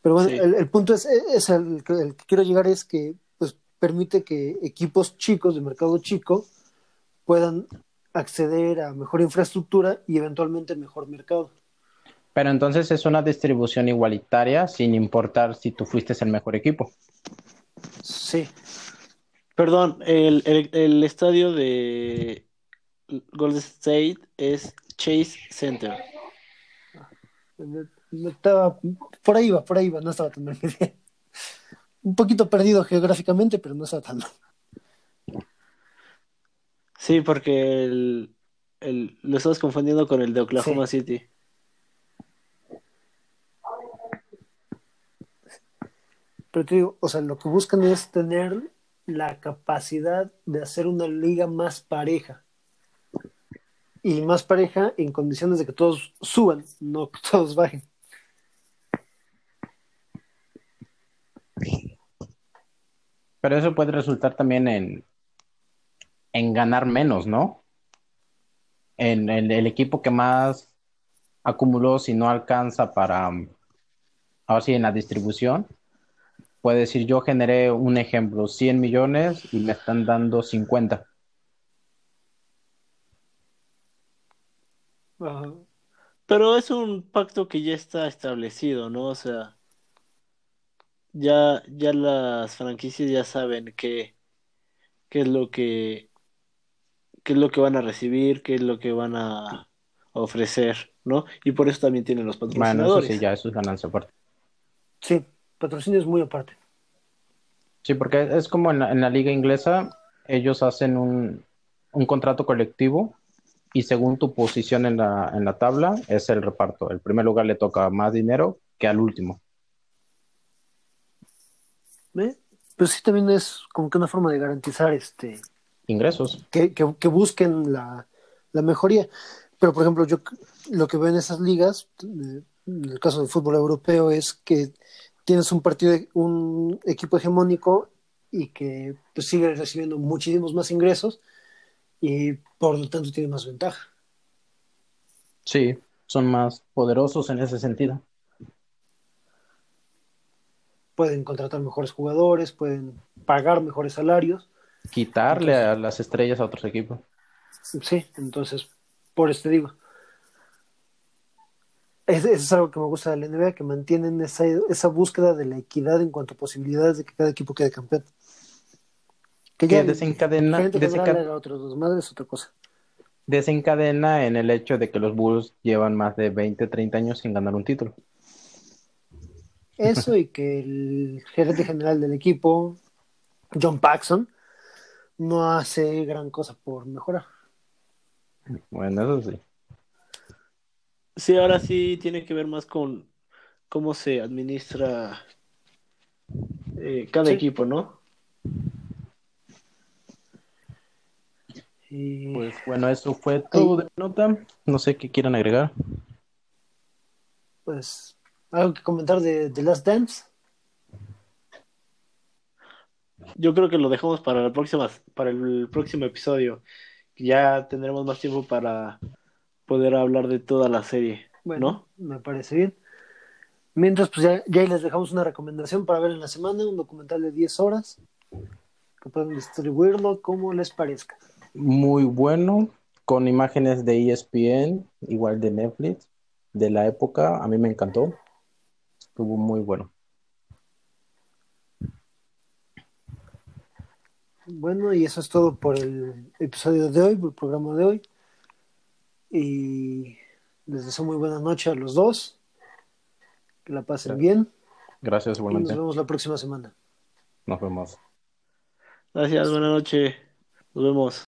S1: Pero bueno, el, punto es, es el, que quiero llegar es que pues permite que equipos chicos de mercado chico puedan acceder a mejor infraestructura y eventualmente mejor mercado.
S3: Pero entonces es una distribución igualitaria sin importar si tú fuiste el mejor equipo.
S1: Sí.
S2: Perdón, el, el estadio de Golden State es Chase Center.
S1: Estaba, por ahí va, por ahí va, no estaba tan mal. Un poquito perdido geográficamente, pero no estaba tan mal.
S2: Sí, porque el, el, lo estás confundiendo con el de Oklahoma City.
S1: Pero te digo, o sea, lo que buscan es tener la capacidad de hacer una liga más pareja y más pareja en condiciones de que todos suban, no que todos bajen.
S3: Pero eso puede resultar también en, en ganar menos, ¿no? En, el equipo que más acumuló, si no alcanza para, ahora sí, en la distribución, puede decir, yo generé un ejemplo, 100 millones y me están dando 50.
S2: Pero es un pacto que ya está establecido, ¿no? O sea, ya, ya las franquicias ya saben qué, qué es lo que, qué es lo que van a recibir, qué es lo que van a ofrecer, ¿no? Y por eso también tienen los patrocinadores. Bueno,
S3: eso sí, ya eso es ganancia aparte.
S1: Sí, patrocinio es muy aparte.
S3: Sí, porque es como en la, en la liga inglesa, ellos hacen un, un contrato colectivo y según tu posición en la, en la tabla es el reparto. El primer lugar le toca más dinero que al último.
S1: ¿Ve? Pues sí, también es como que una forma de garantizar este
S3: ingresos.
S1: Que, que, busquen la, la, mejoría. Pero, por ejemplo, yo lo que veo en esas ligas, en el caso del fútbol europeo, es que tienes un partido, un equipo hegemónico y que pues, sigue recibiendo muchísimos más ingresos y por lo tanto tiene más ventaja.
S3: Sí, son más poderosos en ese sentido.
S1: Pueden contratar mejores jugadores, pueden pagar mejores salarios.
S3: Quitarle a las estrellas a otros equipos.
S1: Sí, entonces, por este digo. Eso es algo que me gusta de la NBA, que mantienen esa, esa búsqueda de la equidad en cuanto a posibilidades de que cada equipo quede campeón.
S3: Que ya desencadena,
S1: otra cosa.
S3: Desencadena en el hecho de que los Bulls llevan más de 20, 30 años sin ganar un título.
S1: Eso y que el gerente general del equipo, John Paxson, no hace gran cosa por mejorar.
S3: Bueno, eso sí.
S2: Sí, ahora sí tiene que ver más con cómo se administra eh, cada equipo, ¿no?
S3: Pues bueno, eso fue todo de nota. No sé qué quieran agregar.
S1: Pues, ¿algo que comentar de The Last Dance?
S2: Yo creo que lo dejamos para la próxima, para el próximo episodio. Ya tendremos más tiempo para poder hablar de toda la serie. Bueno,
S1: me parece bien. Mientras, pues ya, ya les dejamos una recomendación para ver en la semana, un documental de 10 horas, que pueden distribuirlo como les parezca
S3: muy bueno, con imágenes de ESPN, igual de Netflix, de la época. A mí me encantó. Estuvo muy bueno.
S1: Bueno, y eso es todo por el episodio de hoy, por el programa de hoy. Y les deseo muy buena noche a los dos. Que la pasen bien.
S3: Gracias,
S1: igualmente. nos vemos la próxima semana.
S3: Nos vemos.
S2: Gracias, buenas noches. Nos vemos.